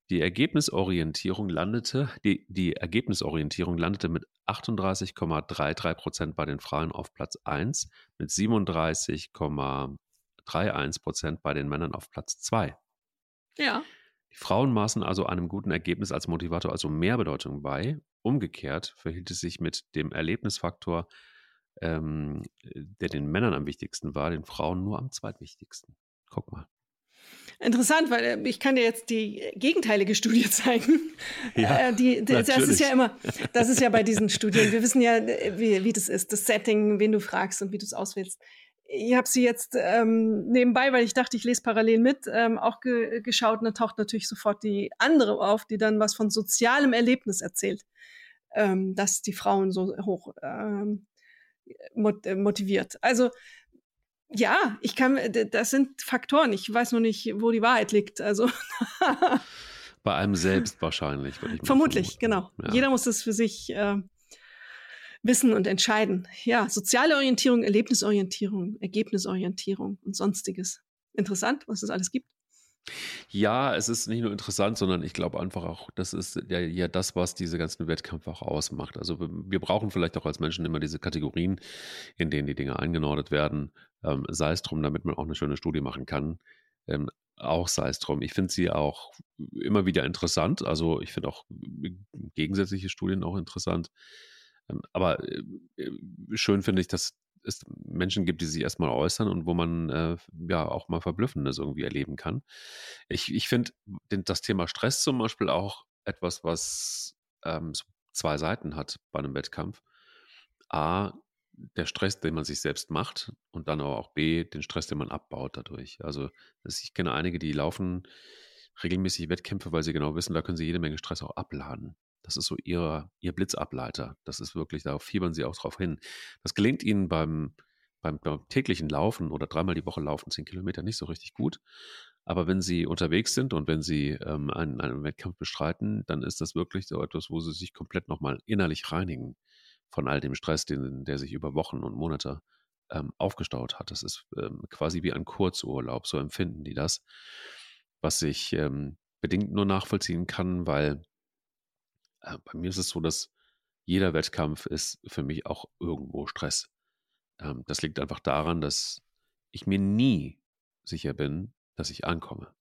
die Ergebnisorientierung landete, die, die Ergebnisorientierung landete mit 38,33 Prozent bei den Frauen auf Platz 1, mit 37,31 Prozent bei den Männern auf Platz 2. Ja. Die Frauen maßen also einem guten Ergebnis als Motivator also mehr Bedeutung bei. Umgekehrt verhielt es sich mit dem Erlebnisfaktor, ähm, der den Männern am wichtigsten war, den Frauen nur am zweitwichtigsten. Guck mal. Interessant, weil äh, ich kann dir jetzt die gegenteilige Studie zeigen. Ja, äh, die, die, das ist ja immer, das ist ja bei diesen Studien. Wir wissen ja, äh, wie, wie das ist, das Setting, wen du fragst und wie du es auswählst. Ich habe sie jetzt ähm, nebenbei, weil ich dachte, ich lese parallel mit, ähm, auch ge geschaut und da taucht natürlich sofort die andere auf, die dann was von sozialem Erlebnis erzählt, ähm, dass die Frauen so hoch ähm, motiviert. Also ja, ich kann, das sind Faktoren. Ich weiß nur nicht, wo die Wahrheit liegt. Also. Bei einem selbst wahrscheinlich, würde ich Vermutlich, vermuten. genau. Ja. Jeder muss das für sich äh, wissen und entscheiden. Ja, soziale Orientierung, Erlebnisorientierung, Ergebnisorientierung und sonstiges. Interessant, was es alles gibt. Ja, es ist nicht nur interessant, sondern ich glaube einfach auch, das ist ja, ja das, was diese ganzen Wettkämpfe auch ausmacht. Also wir brauchen vielleicht auch als Menschen immer diese Kategorien, in denen die Dinge eingenordet werden. Ähm, sei es drum, damit man auch eine schöne Studie machen kann. Ähm, auch sei es drum. Ich finde sie auch immer wieder interessant. Also ich finde auch äh, gegensätzliche Studien auch interessant. Ähm, aber äh, äh, schön finde ich, dass es Menschen gibt, die sich erstmal äußern und wo man äh, ja auch mal Verblüffendes irgendwie erleben kann. Ich, ich finde das Thema Stress zum Beispiel auch etwas, was ähm, zwei Seiten hat bei einem Wettkampf. A, der Stress, den man sich selbst macht und dann aber auch B, den Stress, den man abbaut dadurch. Also ich kenne einige, die laufen regelmäßig Wettkämpfe, weil sie genau wissen, da können sie jede Menge Stress auch abladen. Das ist so ihr, ihr Blitzableiter. Das ist wirklich, darauf fiebern sie auch drauf hin. Das gelingt ihnen beim, beim, beim täglichen Laufen oder dreimal die Woche laufen, zehn Kilometer, nicht so richtig gut. Aber wenn sie unterwegs sind und wenn sie ähm, einen, einen Wettkampf bestreiten, dann ist das wirklich so etwas, wo sie sich komplett nochmal innerlich reinigen von all dem Stress, den, der sich über Wochen und Monate ähm, aufgestaut hat. Das ist ähm, quasi wie ein Kurzurlaub, so empfinden die das, was ich ähm, bedingt nur nachvollziehen kann, weil bei mir ist es so, dass jeder Wettkampf ist für mich auch irgendwo Stress. Ähm, das liegt einfach daran, dass ich mir nie sicher bin, dass ich ankomme,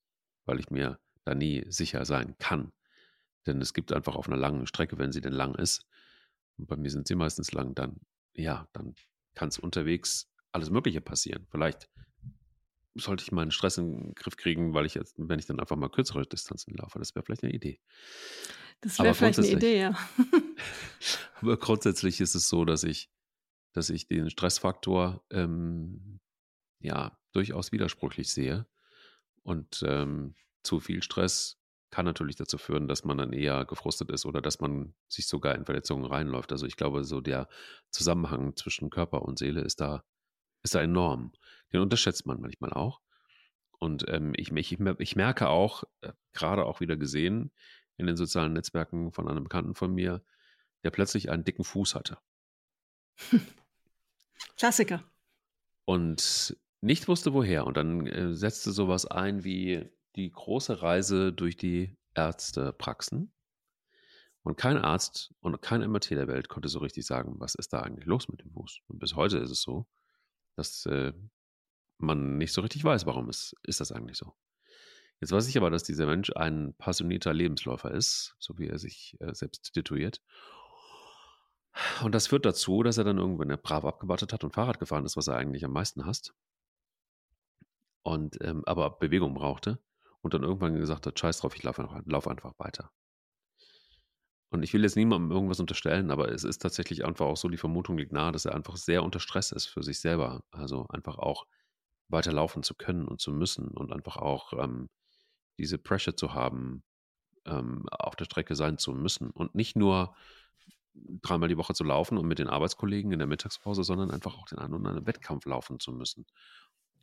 weil ich mir da nie sicher sein kann. Denn es gibt einfach auf einer langen Strecke, wenn sie denn lang ist, und bei mir sind sie meistens lang, dann, ja, dann kann es unterwegs alles Mögliche passieren. Vielleicht sollte ich meinen Stress in den Griff kriegen, weil ich jetzt, wenn ich dann einfach mal kürzere Distanzen laufe, das wäre vielleicht eine Idee. Das wäre vielleicht eine Idee, ja. aber grundsätzlich ist es so, dass ich, dass ich den Stressfaktor ähm, ja durchaus widersprüchlich sehe. Und ähm, zu viel Stress kann natürlich dazu führen, dass man dann eher gefrustet ist oder dass man sich sogar in Verletzungen reinläuft. Also ich glaube, so der Zusammenhang zwischen Körper und Seele ist da, ist da enorm. Den unterschätzt man manchmal auch. Und ähm, ich, ich, ich merke auch, äh, gerade auch wieder gesehen in den sozialen Netzwerken von einem Bekannten von mir, der plötzlich einen dicken Fuß hatte. Klassiker. Und nicht wusste woher. Und dann äh, setzte sowas ein wie, die große Reise durch die Ärztepraxen. Und kein Arzt und kein MRT der Welt konnte so richtig sagen, was ist da eigentlich los mit dem Fuß. Und bis heute ist es so, dass äh, man nicht so richtig weiß, warum es, ist das eigentlich so. Jetzt weiß ich aber, dass dieser Mensch ein passionierter Lebensläufer ist, so wie er sich äh, selbst tituliert. Und das führt dazu, dass er dann irgendwann brav abgewartet hat und Fahrrad gefahren ist, was er eigentlich am meisten hasst. Und ähm, aber Bewegung brauchte und dann irgendwann gesagt hat, scheiß drauf, ich laufe einfach, lauf einfach weiter. Und ich will jetzt niemandem irgendwas unterstellen, aber es ist tatsächlich einfach auch so, die Vermutung liegt nahe, dass er einfach sehr unter Stress ist für sich selber. Also einfach auch weiterlaufen zu können und zu müssen und einfach auch ähm, diese Pressure zu haben, ähm, auf der Strecke sein zu müssen. Und nicht nur dreimal die Woche zu laufen und mit den Arbeitskollegen in der Mittagspause, sondern einfach auch den einen oder anderen Wettkampf laufen zu müssen.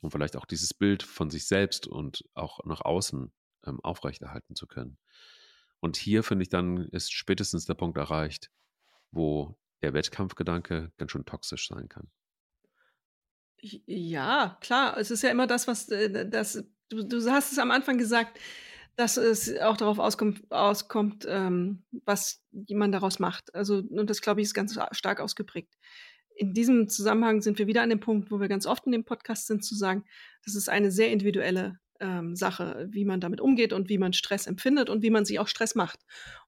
Und vielleicht auch dieses Bild von sich selbst und auch nach außen ähm, aufrechterhalten zu können. Und hier finde ich dann, ist spätestens der Punkt erreicht, wo der Wettkampfgedanke ganz schön toxisch sein kann. Ja, klar. Es ist ja immer das, was äh, das, du, du hast es am Anfang gesagt, dass es auch darauf auskommt, auskommt ähm, was jemand daraus macht. Also, und das, glaube ich, ist ganz stark ausgeprägt. In diesem Zusammenhang sind wir wieder an dem Punkt, wo wir ganz oft in dem Podcast sind, zu sagen, das ist eine sehr individuelle ähm, Sache, wie man damit umgeht und wie man Stress empfindet und wie man sich auch Stress macht.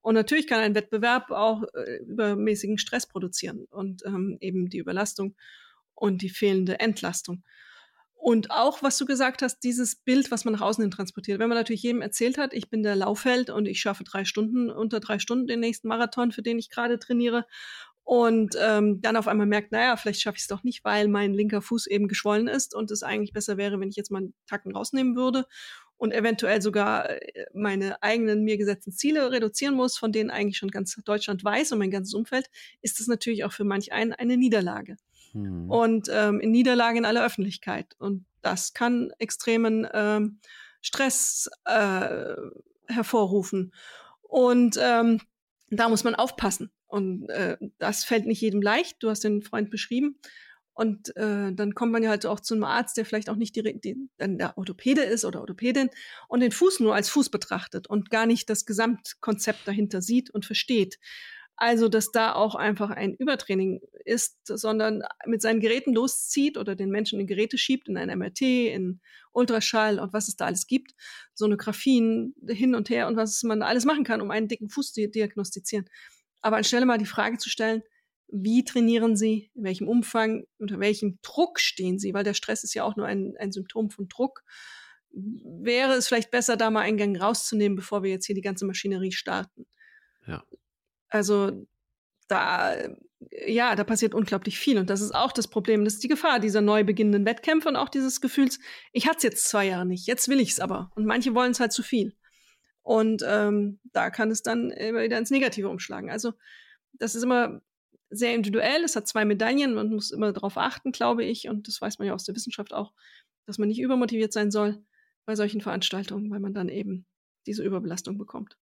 Und natürlich kann ein Wettbewerb auch äh, übermäßigen Stress produzieren und ähm, eben die Überlastung und die fehlende Entlastung. Und auch, was du gesagt hast, dieses Bild, was man nach außen hin transportiert. Wenn man natürlich jedem erzählt hat, ich bin der Laufheld und ich schaffe drei Stunden, unter drei Stunden den nächsten Marathon, für den ich gerade trainiere und ähm, dann auf einmal merkt, naja, vielleicht schaffe ich es doch nicht, weil mein linker Fuß eben geschwollen ist und es eigentlich besser wäre, wenn ich jetzt mal einen Tacken rausnehmen würde und eventuell sogar äh, meine eigenen mir gesetzten Ziele reduzieren muss, von denen eigentlich schon ganz Deutschland weiß und mein ganzes Umfeld, ist das natürlich auch für manch einen eine Niederlage. Hm. Und ähm, in Niederlage in aller Öffentlichkeit. Und das kann extremen ähm, Stress äh, hervorrufen. Und ähm, da muss man aufpassen. Und äh, das fällt nicht jedem leicht. Du hast den Freund beschrieben. Und äh, dann kommt man ja halt auch zu einem Arzt, der vielleicht auch nicht direkt die, dann der Orthopäde ist oder Orthopädin und den Fuß nur als Fuß betrachtet und gar nicht das Gesamtkonzept dahinter sieht und versteht. Also, dass da auch einfach ein Übertraining ist, sondern mit seinen Geräten loszieht oder den Menschen in Geräte schiebt, in ein MRT, in Ultraschall und was es da alles gibt, Sonographien hin und her und was man alles machen kann, um einen dicken Fuß zu diagnostizieren. Aber anstelle mal die Frage zu stellen, wie trainieren Sie, in welchem Umfang, unter welchem Druck stehen Sie, weil der Stress ist ja auch nur ein, ein Symptom von Druck, wäre es vielleicht besser, da mal einen Gang rauszunehmen, bevor wir jetzt hier die ganze Maschinerie starten. Ja. Also da, ja, da passiert unglaublich viel. Und das ist auch das Problem. Das ist die Gefahr dieser neu beginnenden Wettkämpfe und auch dieses Gefühls, ich hatte es jetzt zwei Jahre nicht, jetzt will ich es aber. Und manche wollen es halt zu viel. Und ähm, da kann es dann immer wieder ins Negative umschlagen. Also das ist immer sehr individuell. Es hat zwei Medaillen. Man muss immer darauf achten, glaube ich. Und das weiß man ja aus der Wissenschaft auch, dass man nicht übermotiviert sein soll bei solchen Veranstaltungen, weil man dann eben diese Überbelastung bekommt.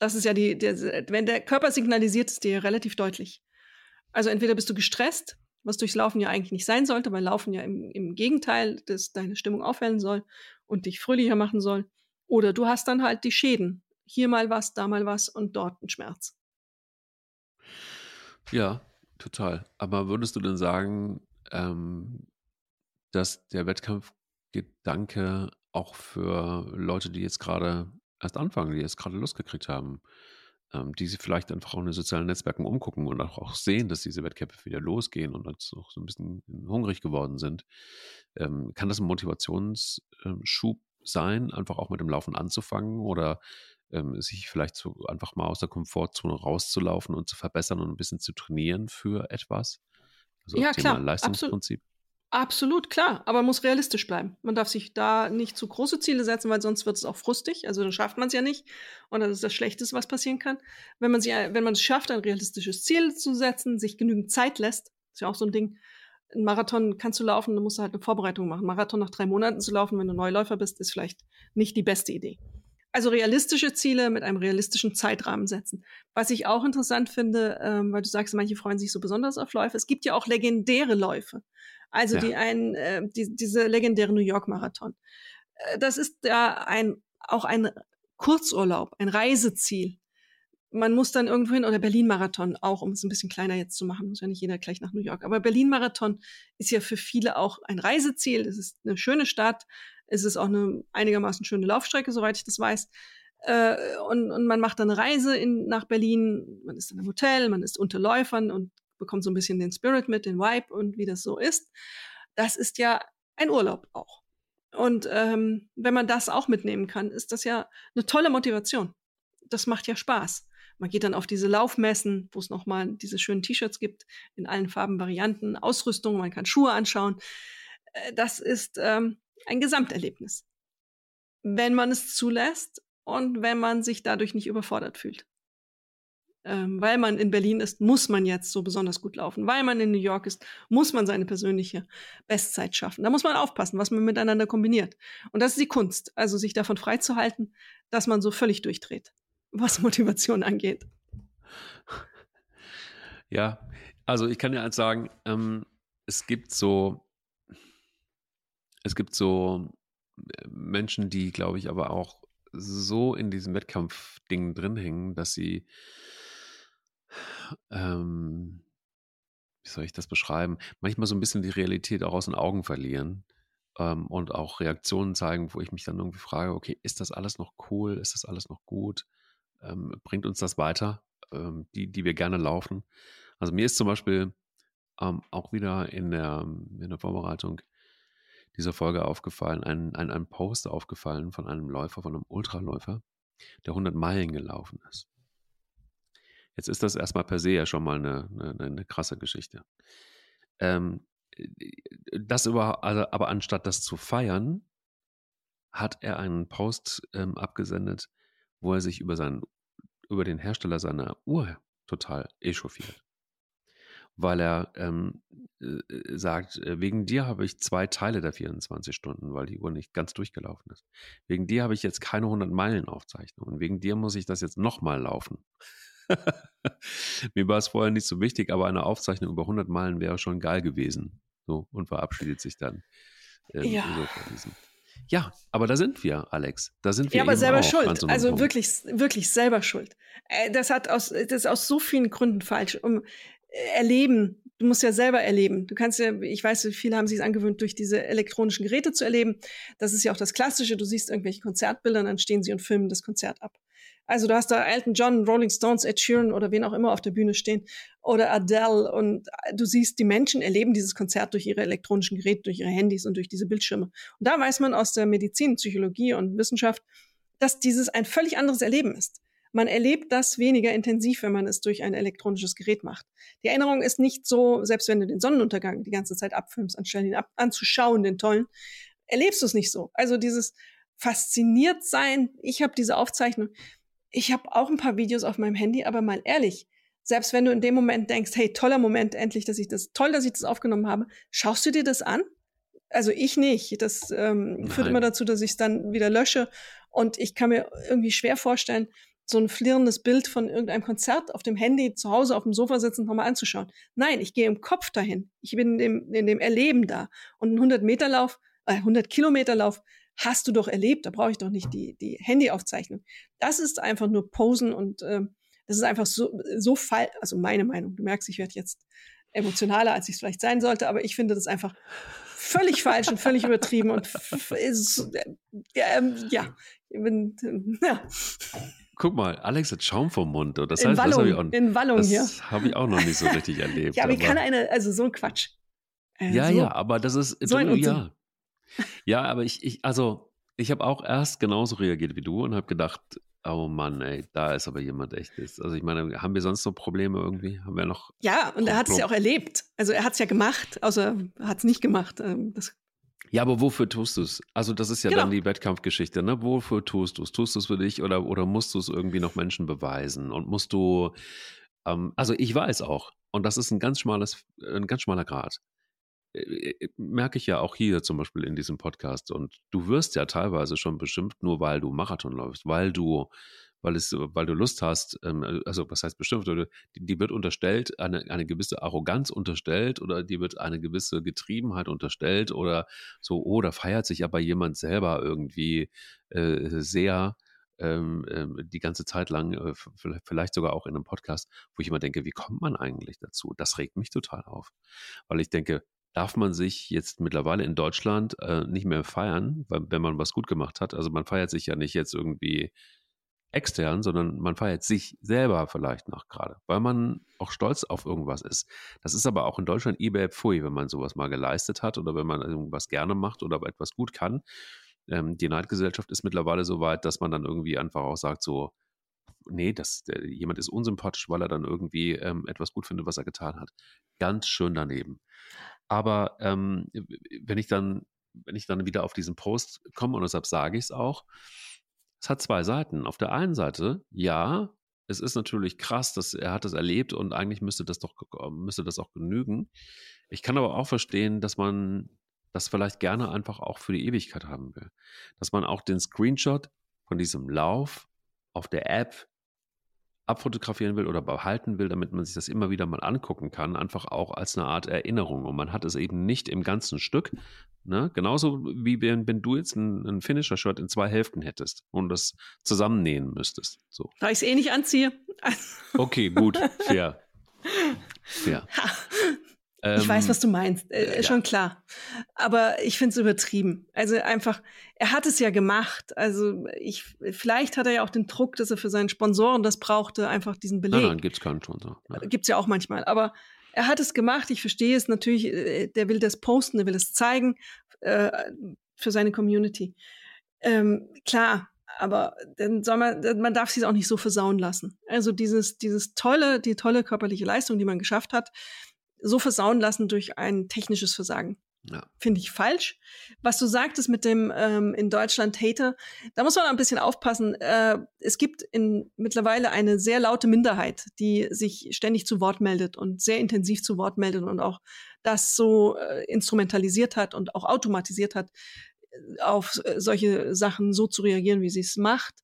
Das ist ja die, der, wenn der Körper signalisiert, ist dir relativ deutlich. Also entweder bist du gestresst, was durchs Laufen ja eigentlich nicht sein sollte, weil Laufen ja im, im Gegenteil das deine Stimmung aufhellen soll und dich fröhlicher machen soll. Oder du hast dann halt die Schäden. Hier mal was, da mal was und dort ein Schmerz. Ja, total. Aber würdest du denn sagen, ähm, dass der Wettkampfgedanke auch für Leute, die jetzt gerade erst anfangen, die jetzt gerade Lust gekriegt haben, ähm, die sich vielleicht einfach auch in den sozialen Netzwerken umgucken und auch, auch sehen, dass diese Wettkämpfe wieder losgehen und jetzt auch so ein bisschen hungrig geworden sind. Ähm, kann das ein Motivationsschub sein, einfach auch mit dem Laufen anzufangen oder ähm, sich vielleicht so einfach mal aus der Komfortzone rauszulaufen und zu verbessern und ein bisschen zu trainieren für etwas? Also ja, Thema klar, Leistungsprinzip. Absolut. Absolut, klar, aber man muss realistisch bleiben. Man darf sich da nicht zu große Ziele setzen, weil sonst wird es auch frustig. Also dann schafft man es ja nicht. Und das ist das Schlechteste, was passieren kann. Wenn man, sich, wenn man es schafft, ein realistisches Ziel zu setzen, sich genügend Zeit lässt, ist ja auch so ein Ding. Ein Marathon kannst du laufen, dann musst du halt eine Vorbereitung machen. Marathon nach drei Monaten zu laufen, wenn du Neuläufer bist, ist vielleicht nicht die beste Idee. Also realistische Ziele mit einem realistischen Zeitrahmen setzen. Was ich auch interessant finde, ähm, weil du sagst, manche freuen sich so besonders auf Läufe. Es gibt ja auch legendäre Läufe. Also ja. die ein, äh, die, diese legendäre New York Marathon. Äh, das ist ja ein, auch ein Kurzurlaub, ein Reiseziel. Man muss dann irgendwo hin, oder Berlin-Marathon auch, um es ein bisschen kleiner jetzt zu machen, muss ja nicht jeder gleich nach New York. Aber Berlin-Marathon ist ja für viele auch ein Reiseziel. Es ist eine schöne Stadt. Es ist auch eine einigermaßen schöne Laufstrecke, soweit ich das weiß. Äh, und, und man macht dann eine Reise in, nach Berlin, man ist in einem Hotel, man ist unter Läufern und bekommt so ein bisschen den Spirit mit, den Vibe und wie das so ist. Das ist ja ein Urlaub auch. Und ähm, wenn man das auch mitnehmen kann, ist das ja eine tolle Motivation. Das macht ja Spaß. Man geht dann auf diese Laufmessen, wo es nochmal diese schönen T-Shirts gibt, in allen Farben, Varianten, Ausrüstung, man kann Schuhe anschauen. Äh, das ist ähm, ein Gesamterlebnis. Wenn man es zulässt und wenn man sich dadurch nicht überfordert fühlt. Ähm, weil man in Berlin ist, muss man jetzt so besonders gut laufen. Weil man in New York ist, muss man seine persönliche Bestzeit schaffen. Da muss man aufpassen, was man miteinander kombiniert. Und das ist die Kunst, also sich davon freizuhalten, dass man so völlig durchdreht, was Motivation angeht. Ja, also ich kann dir eins sagen, ähm, es gibt so, es gibt so äh, Menschen, die, glaube ich, aber auch so in diesem Wettkampfding drin hängen, dass sie ähm, wie soll ich das beschreiben? Manchmal so ein bisschen die Realität auch aus den Augen verlieren ähm, und auch Reaktionen zeigen, wo ich mich dann irgendwie frage, okay, ist das alles noch cool? Ist das alles noch gut? Ähm, bringt uns das weiter, ähm, die, die wir gerne laufen? Also mir ist zum Beispiel ähm, auch wieder in der, in der Vorbereitung dieser Folge aufgefallen, ein, ein, ein Post aufgefallen von einem Läufer, von einem Ultraläufer, der 100 Meilen gelaufen ist. Jetzt ist das erstmal per se ja schon mal eine, eine, eine krasse Geschichte. Ähm, das über, also, aber anstatt das zu feiern, hat er einen Post ähm, abgesendet, wo er sich über, seinen, über den Hersteller seiner Uhr total echauffiert. Weil er ähm, äh, sagt, äh, wegen dir habe ich zwei Teile der 24 Stunden, weil die Uhr nicht ganz durchgelaufen ist. Wegen dir habe ich jetzt keine 100 Meilen Aufzeichnung und wegen dir muss ich das jetzt nochmal laufen. Mir war es vorher nicht so wichtig, aber eine Aufzeichnung über 100 Meilen wäre schon geil gewesen. So, und verabschiedet sich dann. Ähm, ja. Ja, aber da sind wir, Alex. Da sind wir. Ja, aber selber schuld. Also wirklich, wirklich selber schuld. Äh, das hat aus, das ist aus so vielen Gründen falsch. Um äh, erleben, du musst ja selber erleben. Du kannst ja, ich weiß, viele haben sich angewöhnt, durch diese elektronischen Geräte zu erleben. Das ist ja auch das Klassische. Du siehst irgendwelche Konzertbilder, dann stehen sie und filmen das Konzert ab. Also du hast da Elton John, Rolling Stones, Ed Sheeran oder wen auch immer auf der Bühne stehen oder Adele und du siehst, die Menschen erleben dieses Konzert durch ihre elektronischen Geräte, durch ihre Handys und durch diese Bildschirme. Und da weiß man aus der Medizin, Psychologie und Wissenschaft, dass dieses ein völlig anderes Erleben ist. Man erlebt das weniger intensiv, wenn man es durch ein elektronisches Gerät macht. Die Erinnerung ist nicht so, selbst wenn du den Sonnenuntergang die ganze Zeit abfilmst, anstelle ihn ab, anzuschauen, den tollen, erlebst du es nicht so. Also dieses fasziniert sein, ich habe diese Aufzeichnung, ich habe auch ein paar Videos auf meinem Handy, aber mal ehrlich, selbst wenn du in dem Moment denkst, hey, toller Moment, endlich, dass ich das, toll, dass ich das aufgenommen habe, schaust du dir das an? Also ich nicht. Das ähm, führt immer dazu, dass ich es dann wieder lösche. Und ich kann mir irgendwie schwer vorstellen, so ein flirrendes Bild von irgendeinem Konzert auf dem Handy zu Hause auf dem Sofa sitzen nochmal anzuschauen. Nein, ich gehe im Kopf dahin. Ich bin in dem, in dem Erleben da. Und ein 100-Meter-Lauf, äh, 100-Kilometer-Lauf hast du doch erlebt, da brauche ich doch nicht die, die Handyaufzeichnung. Das ist einfach nur Posen und äh, das ist einfach so, so fall, also meine Meinung. Du merkst, ich werde jetzt emotionaler, als ich es vielleicht sein sollte, aber ich finde das einfach völlig falsch und völlig übertrieben und ist, äh, äh, ja, ich bin, ja. Guck mal, Alex hat Schaum vom Mund. Das heißt, in Wallung, das habe ich, in Wallung. Das habe ich auch noch nicht so richtig erlebt. ja, aber, aber ich kann eine, also so ein Quatsch. Äh, ja, so, ja, aber das ist, so ja, ja, aber ich, ich also, ich habe auch erst genauso reagiert wie du und habe gedacht, oh Mann, ey, da ist aber jemand echtes. Also ich meine, haben wir sonst noch Probleme irgendwie? Haben wir noch. Ja, und er hat es ja auch erlebt. Also er hat es ja gemacht, außer er hat es nicht gemacht. Ähm, das ja, aber wofür tust du es? Also das ist ja genau. dann die Wettkampfgeschichte, ne? Wofür tust du es? Tust du es für dich oder, oder musst du es irgendwie noch Menschen beweisen? Und musst du, ähm, also ich weiß auch, und das ist ein ganz schmales, ein ganz schmaler Grad. Äh, äh, merke ich ja auch hier zum Beispiel in diesem Podcast. Und du wirst ja teilweise schon bestimmt nur, weil du Marathon läufst, weil du, weil es, weil du Lust hast, ähm, äh, also was heißt bestimmt, die, die wird unterstellt, eine, eine gewisse Arroganz unterstellt oder die wird eine gewisse Getriebenheit unterstellt oder so, oder feiert sich aber jemand selber irgendwie äh, sehr ähm, ähm, die ganze Zeit lang, vielleicht sogar auch in einem Podcast, wo ich immer denke, wie kommt man eigentlich dazu? Das regt mich total auf. Weil ich denke, darf man sich jetzt mittlerweile in Deutschland äh, nicht mehr feiern, weil, wenn man was gut gemacht hat. Also man feiert sich ja nicht jetzt irgendwie extern, sondern man feiert sich selber vielleicht noch gerade, weil man auch stolz auf irgendwas ist. Das ist aber auch in Deutschland eBay pfui, wenn man sowas mal geleistet hat oder wenn man irgendwas gerne macht oder etwas gut kann. Ähm, die Neidgesellschaft ist mittlerweile so weit, dass man dann irgendwie einfach auch sagt, so, nee, das, der, jemand ist unsympathisch, weil er dann irgendwie ähm, etwas gut findet, was er getan hat. Ganz schön daneben. Aber ähm, wenn ich dann, wenn ich dann wieder auf diesen Post komme und deshalb sage ich es auch, es hat zwei Seiten. Auf der einen Seite, ja, es ist natürlich krass, dass er hat das erlebt und eigentlich müsste das doch müsste das auch genügen. Ich kann aber auch verstehen, dass man das vielleicht gerne einfach auch für die Ewigkeit haben will. Dass man auch den Screenshot von diesem Lauf auf der App abfotografieren will oder behalten will, damit man sich das immer wieder mal angucken kann, einfach auch als eine Art Erinnerung. Und man hat es eben nicht im ganzen Stück. Ne? Genauso wie wenn, wenn du jetzt ein, ein Finisher-Shirt in zwei Hälften hättest und das zusammennähen müsstest. So. Da ich es eh nicht anziehe. okay, gut, fair. Fair. Ich weiß, was du meinst, äh, ja. schon klar. Aber ich finde es übertrieben. Also einfach, er hat es ja gemacht. Also ich, vielleicht hat er ja auch den Druck, dass er für seinen Sponsoren das brauchte, einfach diesen Beleg. Nein, nein gibt es keinen Sponsor. Nein. Gibt es ja auch manchmal. Aber er hat es gemacht. Ich verstehe es natürlich. Äh, der will das posten, der will es zeigen äh, für seine Community. Ähm, klar, aber dann soll man, man darf sich auch nicht so versauen lassen. Also dieses, dieses tolle, die tolle körperliche Leistung, die man geschafft hat, so versauen lassen durch ein technisches Versagen. Ja. Finde ich falsch. Was du sagtest mit dem ähm, in Deutschland Hater, da muss man ein bisschen aufpassen. Äh, es gibt in, mittlerweile eine sehr laute Minderheit, die sich ständig zu Wort meldet und sehr intensiv zu Wort meldet und auch das so äh, instrumentalisiert hat und auch automatisiert hat, äh, auf äh, solche Sachen so zu reagieren, wie sie es macht.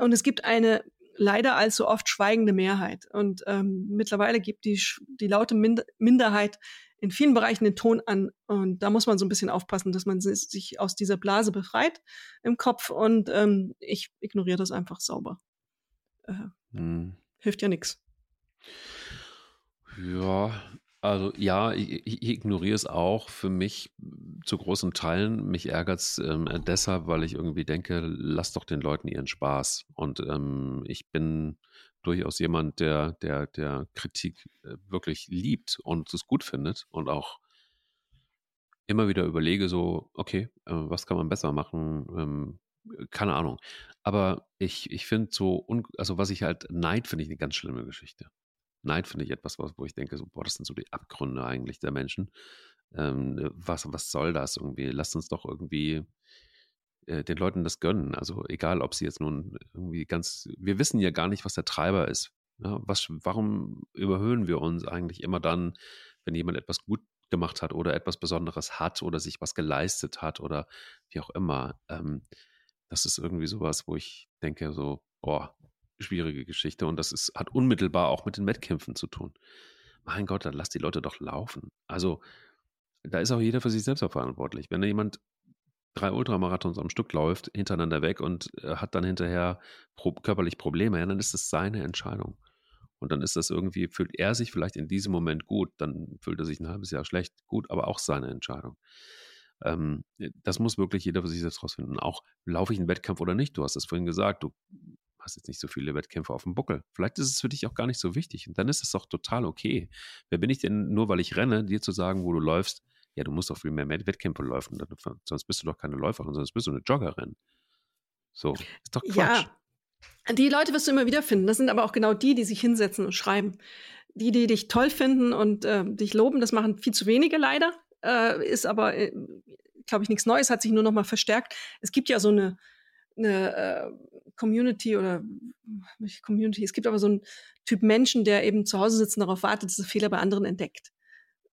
Und es gibt eine leider allzu oft schweigende Mehrheit. Und ähm, mittlerweile gibt die, die laute Mind Minderheit in vielen Bereichen den Ton an. Und da muss man so ein bisschen aufpassen, dass man sich aus dieser Blase befreit im Kopf. Und ähm, ich ignoriere das einfach sauber. Äh, hm. Hilft ja nichts. Ja, also ja, ich, ich, ignoriere es auch für mich zu großen Teilen. Mich ärgert es ähm, deshalb, weil ich irgendwie denke, lass doch den Leuten ihren Spaß. Und ähm, ich bin durchaus jemand, der, der, der Kritik äh, wirklich liebt und es gut findet und auch immer wieder überlege, so, okay, äh, was kann man besser machen? Ähm, keine Ahnung. Aber ich, ich finde so, also was ich halt, Neid finde ich eine ganz schlimme Geschichte. Neid finde ich etwas, wo ich denke, so, boah, das sind so die Abgründe eigentlich der Menschen. Ähm, äh, was, was soll das irgendwie? Lasst uns doch irgendwie äh, den Leuten das gönnen. Also egal, ob sie jetzt nun irgendwie ganz, wir wissen ja gar nicht, was der Treiber ist. Ja, was, warum überhöhen wir uns eigentlich immer dann, wenn jemand etwas gut gemacht hat oder etwas Besonderes hat oder sich was geleistet hat oder wie auch immer? Ähm, das ist irgendwie sowas, wo ich denke, so, boah, schwierige Geschichte und das ist, hat unmittelbar auch mit den Wettkämpfen zu tun. Mein Gott, dann lass die Leute doch laufen. Also, da ist auch jeder für sich selbst verantwortlich. Wenn da jemand drei Ultramarathons am Stück läuft, hintereinander weg und äh, hat dann hinterher pro körperlich Probleme, ja, dann ist das seine Entscheidung. Und dann ist das irgendwie, fühlt er sich vielleicht in diesem Moment gut, dann fühlt er sich ein halbes Jahr schlecht, gut, aber auch seine Entscheidung. Ähm, das muss wirklich jeder für sich selbst rausfinden. Auch laufe ich einen Wettkampf oder nicht. Du hast es vorhin gesagt, du hast jetzt nicht so viele Wettkämpfe auf dem Buckel. Vielleicht ist es für dich auch gar nicht so wichtig. Und dann ist es doch total okay. Wer bin ich denn, nur weil ich renne, dir zu sagen, wo du läufst, ja, du musst doch viel mehr Wettkämpfe laufen, sonst bist du doch keine Läuferin, sonst bist du eine Joggerin. So, ist doch Quatsch. Ja, die Leute wirst du immer wieder finden. Das sind aber auch genau die, die sich hinsetzen und schreiben. Die, die dich toll finden und äh, dich loben, das machen viel zu wenige leider. Äh, ist aber, äh, glaube ich, nichts Neues, hat sich nur noch mal verstärkt. Es gibt ja so eine, eine äh, Community oder Community, es gibt aber so einen Typ Menschen, der eben zu Hause sitzt und darauf wartet, dass er Fehler bei anderen entdeckt.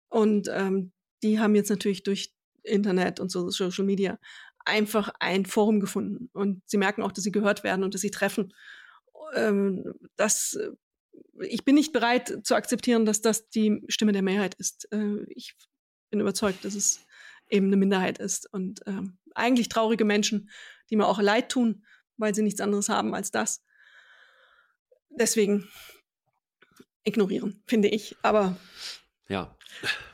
Und ähm, die haben jetzt natürlich durch Internet und so Social Media einfach ein Forum gefunden. Und sie merken auch, dass sie gehört werden und dass sie treffen. Ähm, das, ich bin nicht bereit zu akzeptieren, dass das die Stimme der Mehrheit ist. Äh, ich bin überzeugt, dass es eben eine Minderheit ist. Und ähm, eigentlich traurige Menschen, die mir auch leid tun, weil sie nichts anderes haben als das. Deswegen ignorieren, finde ich. Aber ja,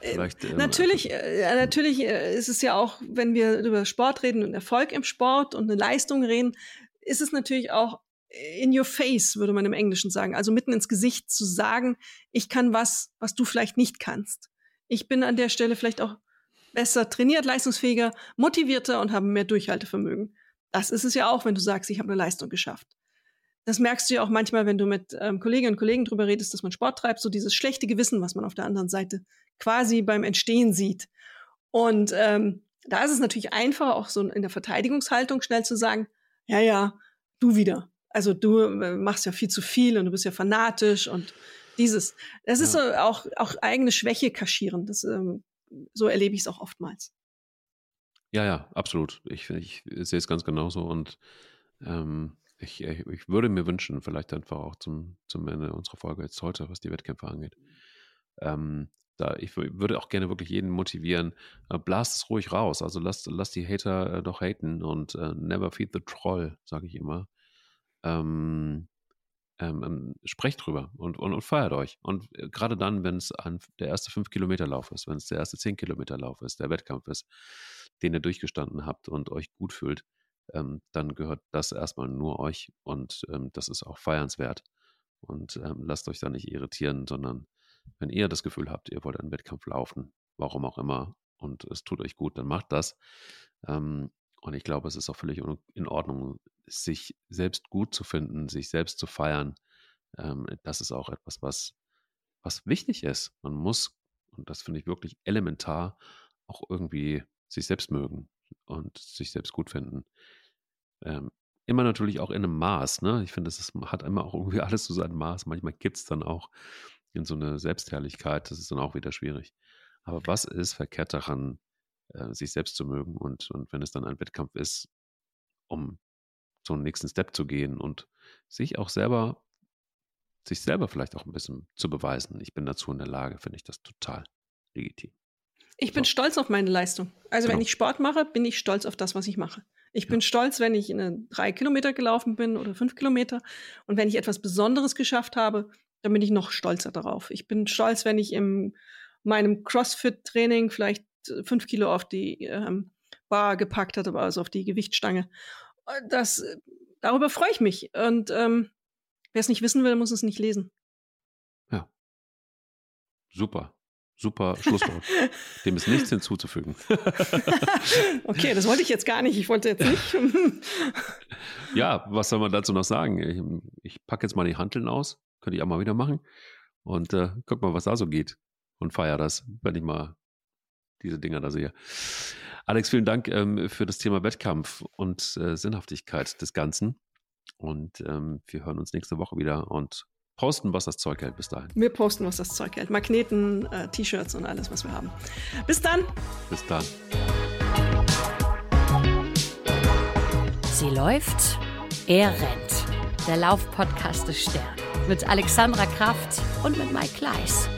äh, vielleicht. Ähm, natürlich, äh, natürlich ist es ja auch, wenn wir über Sport reden und Erfolg im Sport und eine Leistung reden, ist es natürlich auch in your face, würde man im Englischen sagen. Also mitten ins Gesicht zu sagen, ich kann was, was du vielleicht nicht kannst. Ich bin an der Stelle vielleicht auch besser trainiert, leistungsfähiger, motivierter und habe mehr Durchhaltevermögen. Das ist es ja auch, wenn du sagst, ich habe eine Leistung geschafft. Das merkst du ja auch manchmal, wenn du mit ähm, Kolleginnen und Kollegen darüber redest, dass man Sport treibt, so dieses schlechte Gewissen, was man auf der anderen Seite quasi beim Entstehen sieht. Und ähm, da ist es natürlich einfach, auch so in der Verteidigungshaltung schnell zu sagen, ja, ja, du wieder. Also du äh, machst ja viel zu viel und du bist ja fanatisch und dieses. Das ja. ist so auch, auch eigene Schwäche kaschieren. Das, ähm, so erlebe ich es auch oftmals. Ja, ja, absolut. Ich, ich sehe es ganz genauso und ähm, ich, ich würde mir wünschen, vielleicht einfach auch zum, zum Ende unserer Folge jetzt heute, was die Wettkämpfe angeht, ähm, da, ich würde auch gerne wirklich jeden motivieren, äh, blast es ruhig raus. Also lasst, lasst die Hater äh, doch haten und äh, never feed the troll, sage ich immer. Ähm, ähm, ähm, sprecht drüber und, und, und, feiert euch. Und äh, gerade dann, wenn es der erste 5-Kilometer-Lauf ist, wenn es der erste 10-Kilometer-Lauf ist, der Wettkampf ist, den ihr durchgestanden habt und euch gut fühlt, ähm, dann gehört das erstmal nur euch und ähm, das ist auch feiernswert. Und ähm, lasst euch da nicht irritieren, sondern wenn ihr das Gefühl habt, ihr wollt einen Wettkampf laufen, warum auch immer, und es tut euch gut, dann macht das. Ähm, und ich glaube, es ist auch völlig in Ordnung, sich selbst gut zu finden, sich selbst zu feiern. Ähm, das ist auch etwas, was, was wichtig ist. Man muss, und das finde ich wirklich elementar, auch irgendwie sich selbst mögen und sich selbst gut finden. Ähm, immer natürlich auch in einem Maß. Ne? Ich finde, es hat immer auch irgendwie alles so sein Maß. Manchmal gibt es dann auch in so eine Selbstherrlichkeit, das ist dann auch wieder schwierig. Aber was ist verkehrt daran, äh, sich selbst zu mögen und, und wenn es dann ein Wettkampf ist, um zum nächsten Step zu gehen und sich auch selber, sich selber vielleicht auch ein bisschen zu beweisen. Ich bin dazu in der Lage, finde ich das total legitim. Ich bin so. stolz auf meine Leistung. Also genau. wenn ich Sport mache, bin ich stolz auf das, was ich mache. Ich ja. bin stolz, wenn ich eine drei Kilometer gelaufen bin oder fünf Kilometer. Und wenn ich etwas Besonderes geschafft habe, dann bin ich noch stolzer darauf. Ich bin stolz, wenn ich in meinem CrossFit-Training vielleicht äh, fünf Kilo auf die ähm, Bar gepackt habe, also auf die Gewichtstange. Äh, das, äh, darüber freue ich mich. Und ähm, wer es nicht wissen will, muss es nicht lesen. Ja. Super. Super Schlusswort. Dem ist nichts hinzuzufügen. okay, das wollte ich jetzt gar nicht. Ich wollte jetzt nicht. ja, was soll man dazu noch sagen? Ich, ich packe jetzt mal die Handeln aus. Könnte ich auch mal wieder machen. Und äh, guck mal, was da so geht. Und feier das, wenn ich mal diese Dinger da sehe. Alex, vielen Dank ähm, für das Thema Wettkampf und äh, Sinnhaftigkeit des Ganzen. Und ähm, wir hören uns nächste Woche wieder und posten, was das Zeug hält bis dahin. Wir posten, was das Zeug hält. Magneten, äh, T-Shirts und alles, was wir haben. Bis dann. Bis dann. Sie läuft, er rennt. Der Laufpodcast des Stern mit Alexandra Kraft und mit Mike Kleiss.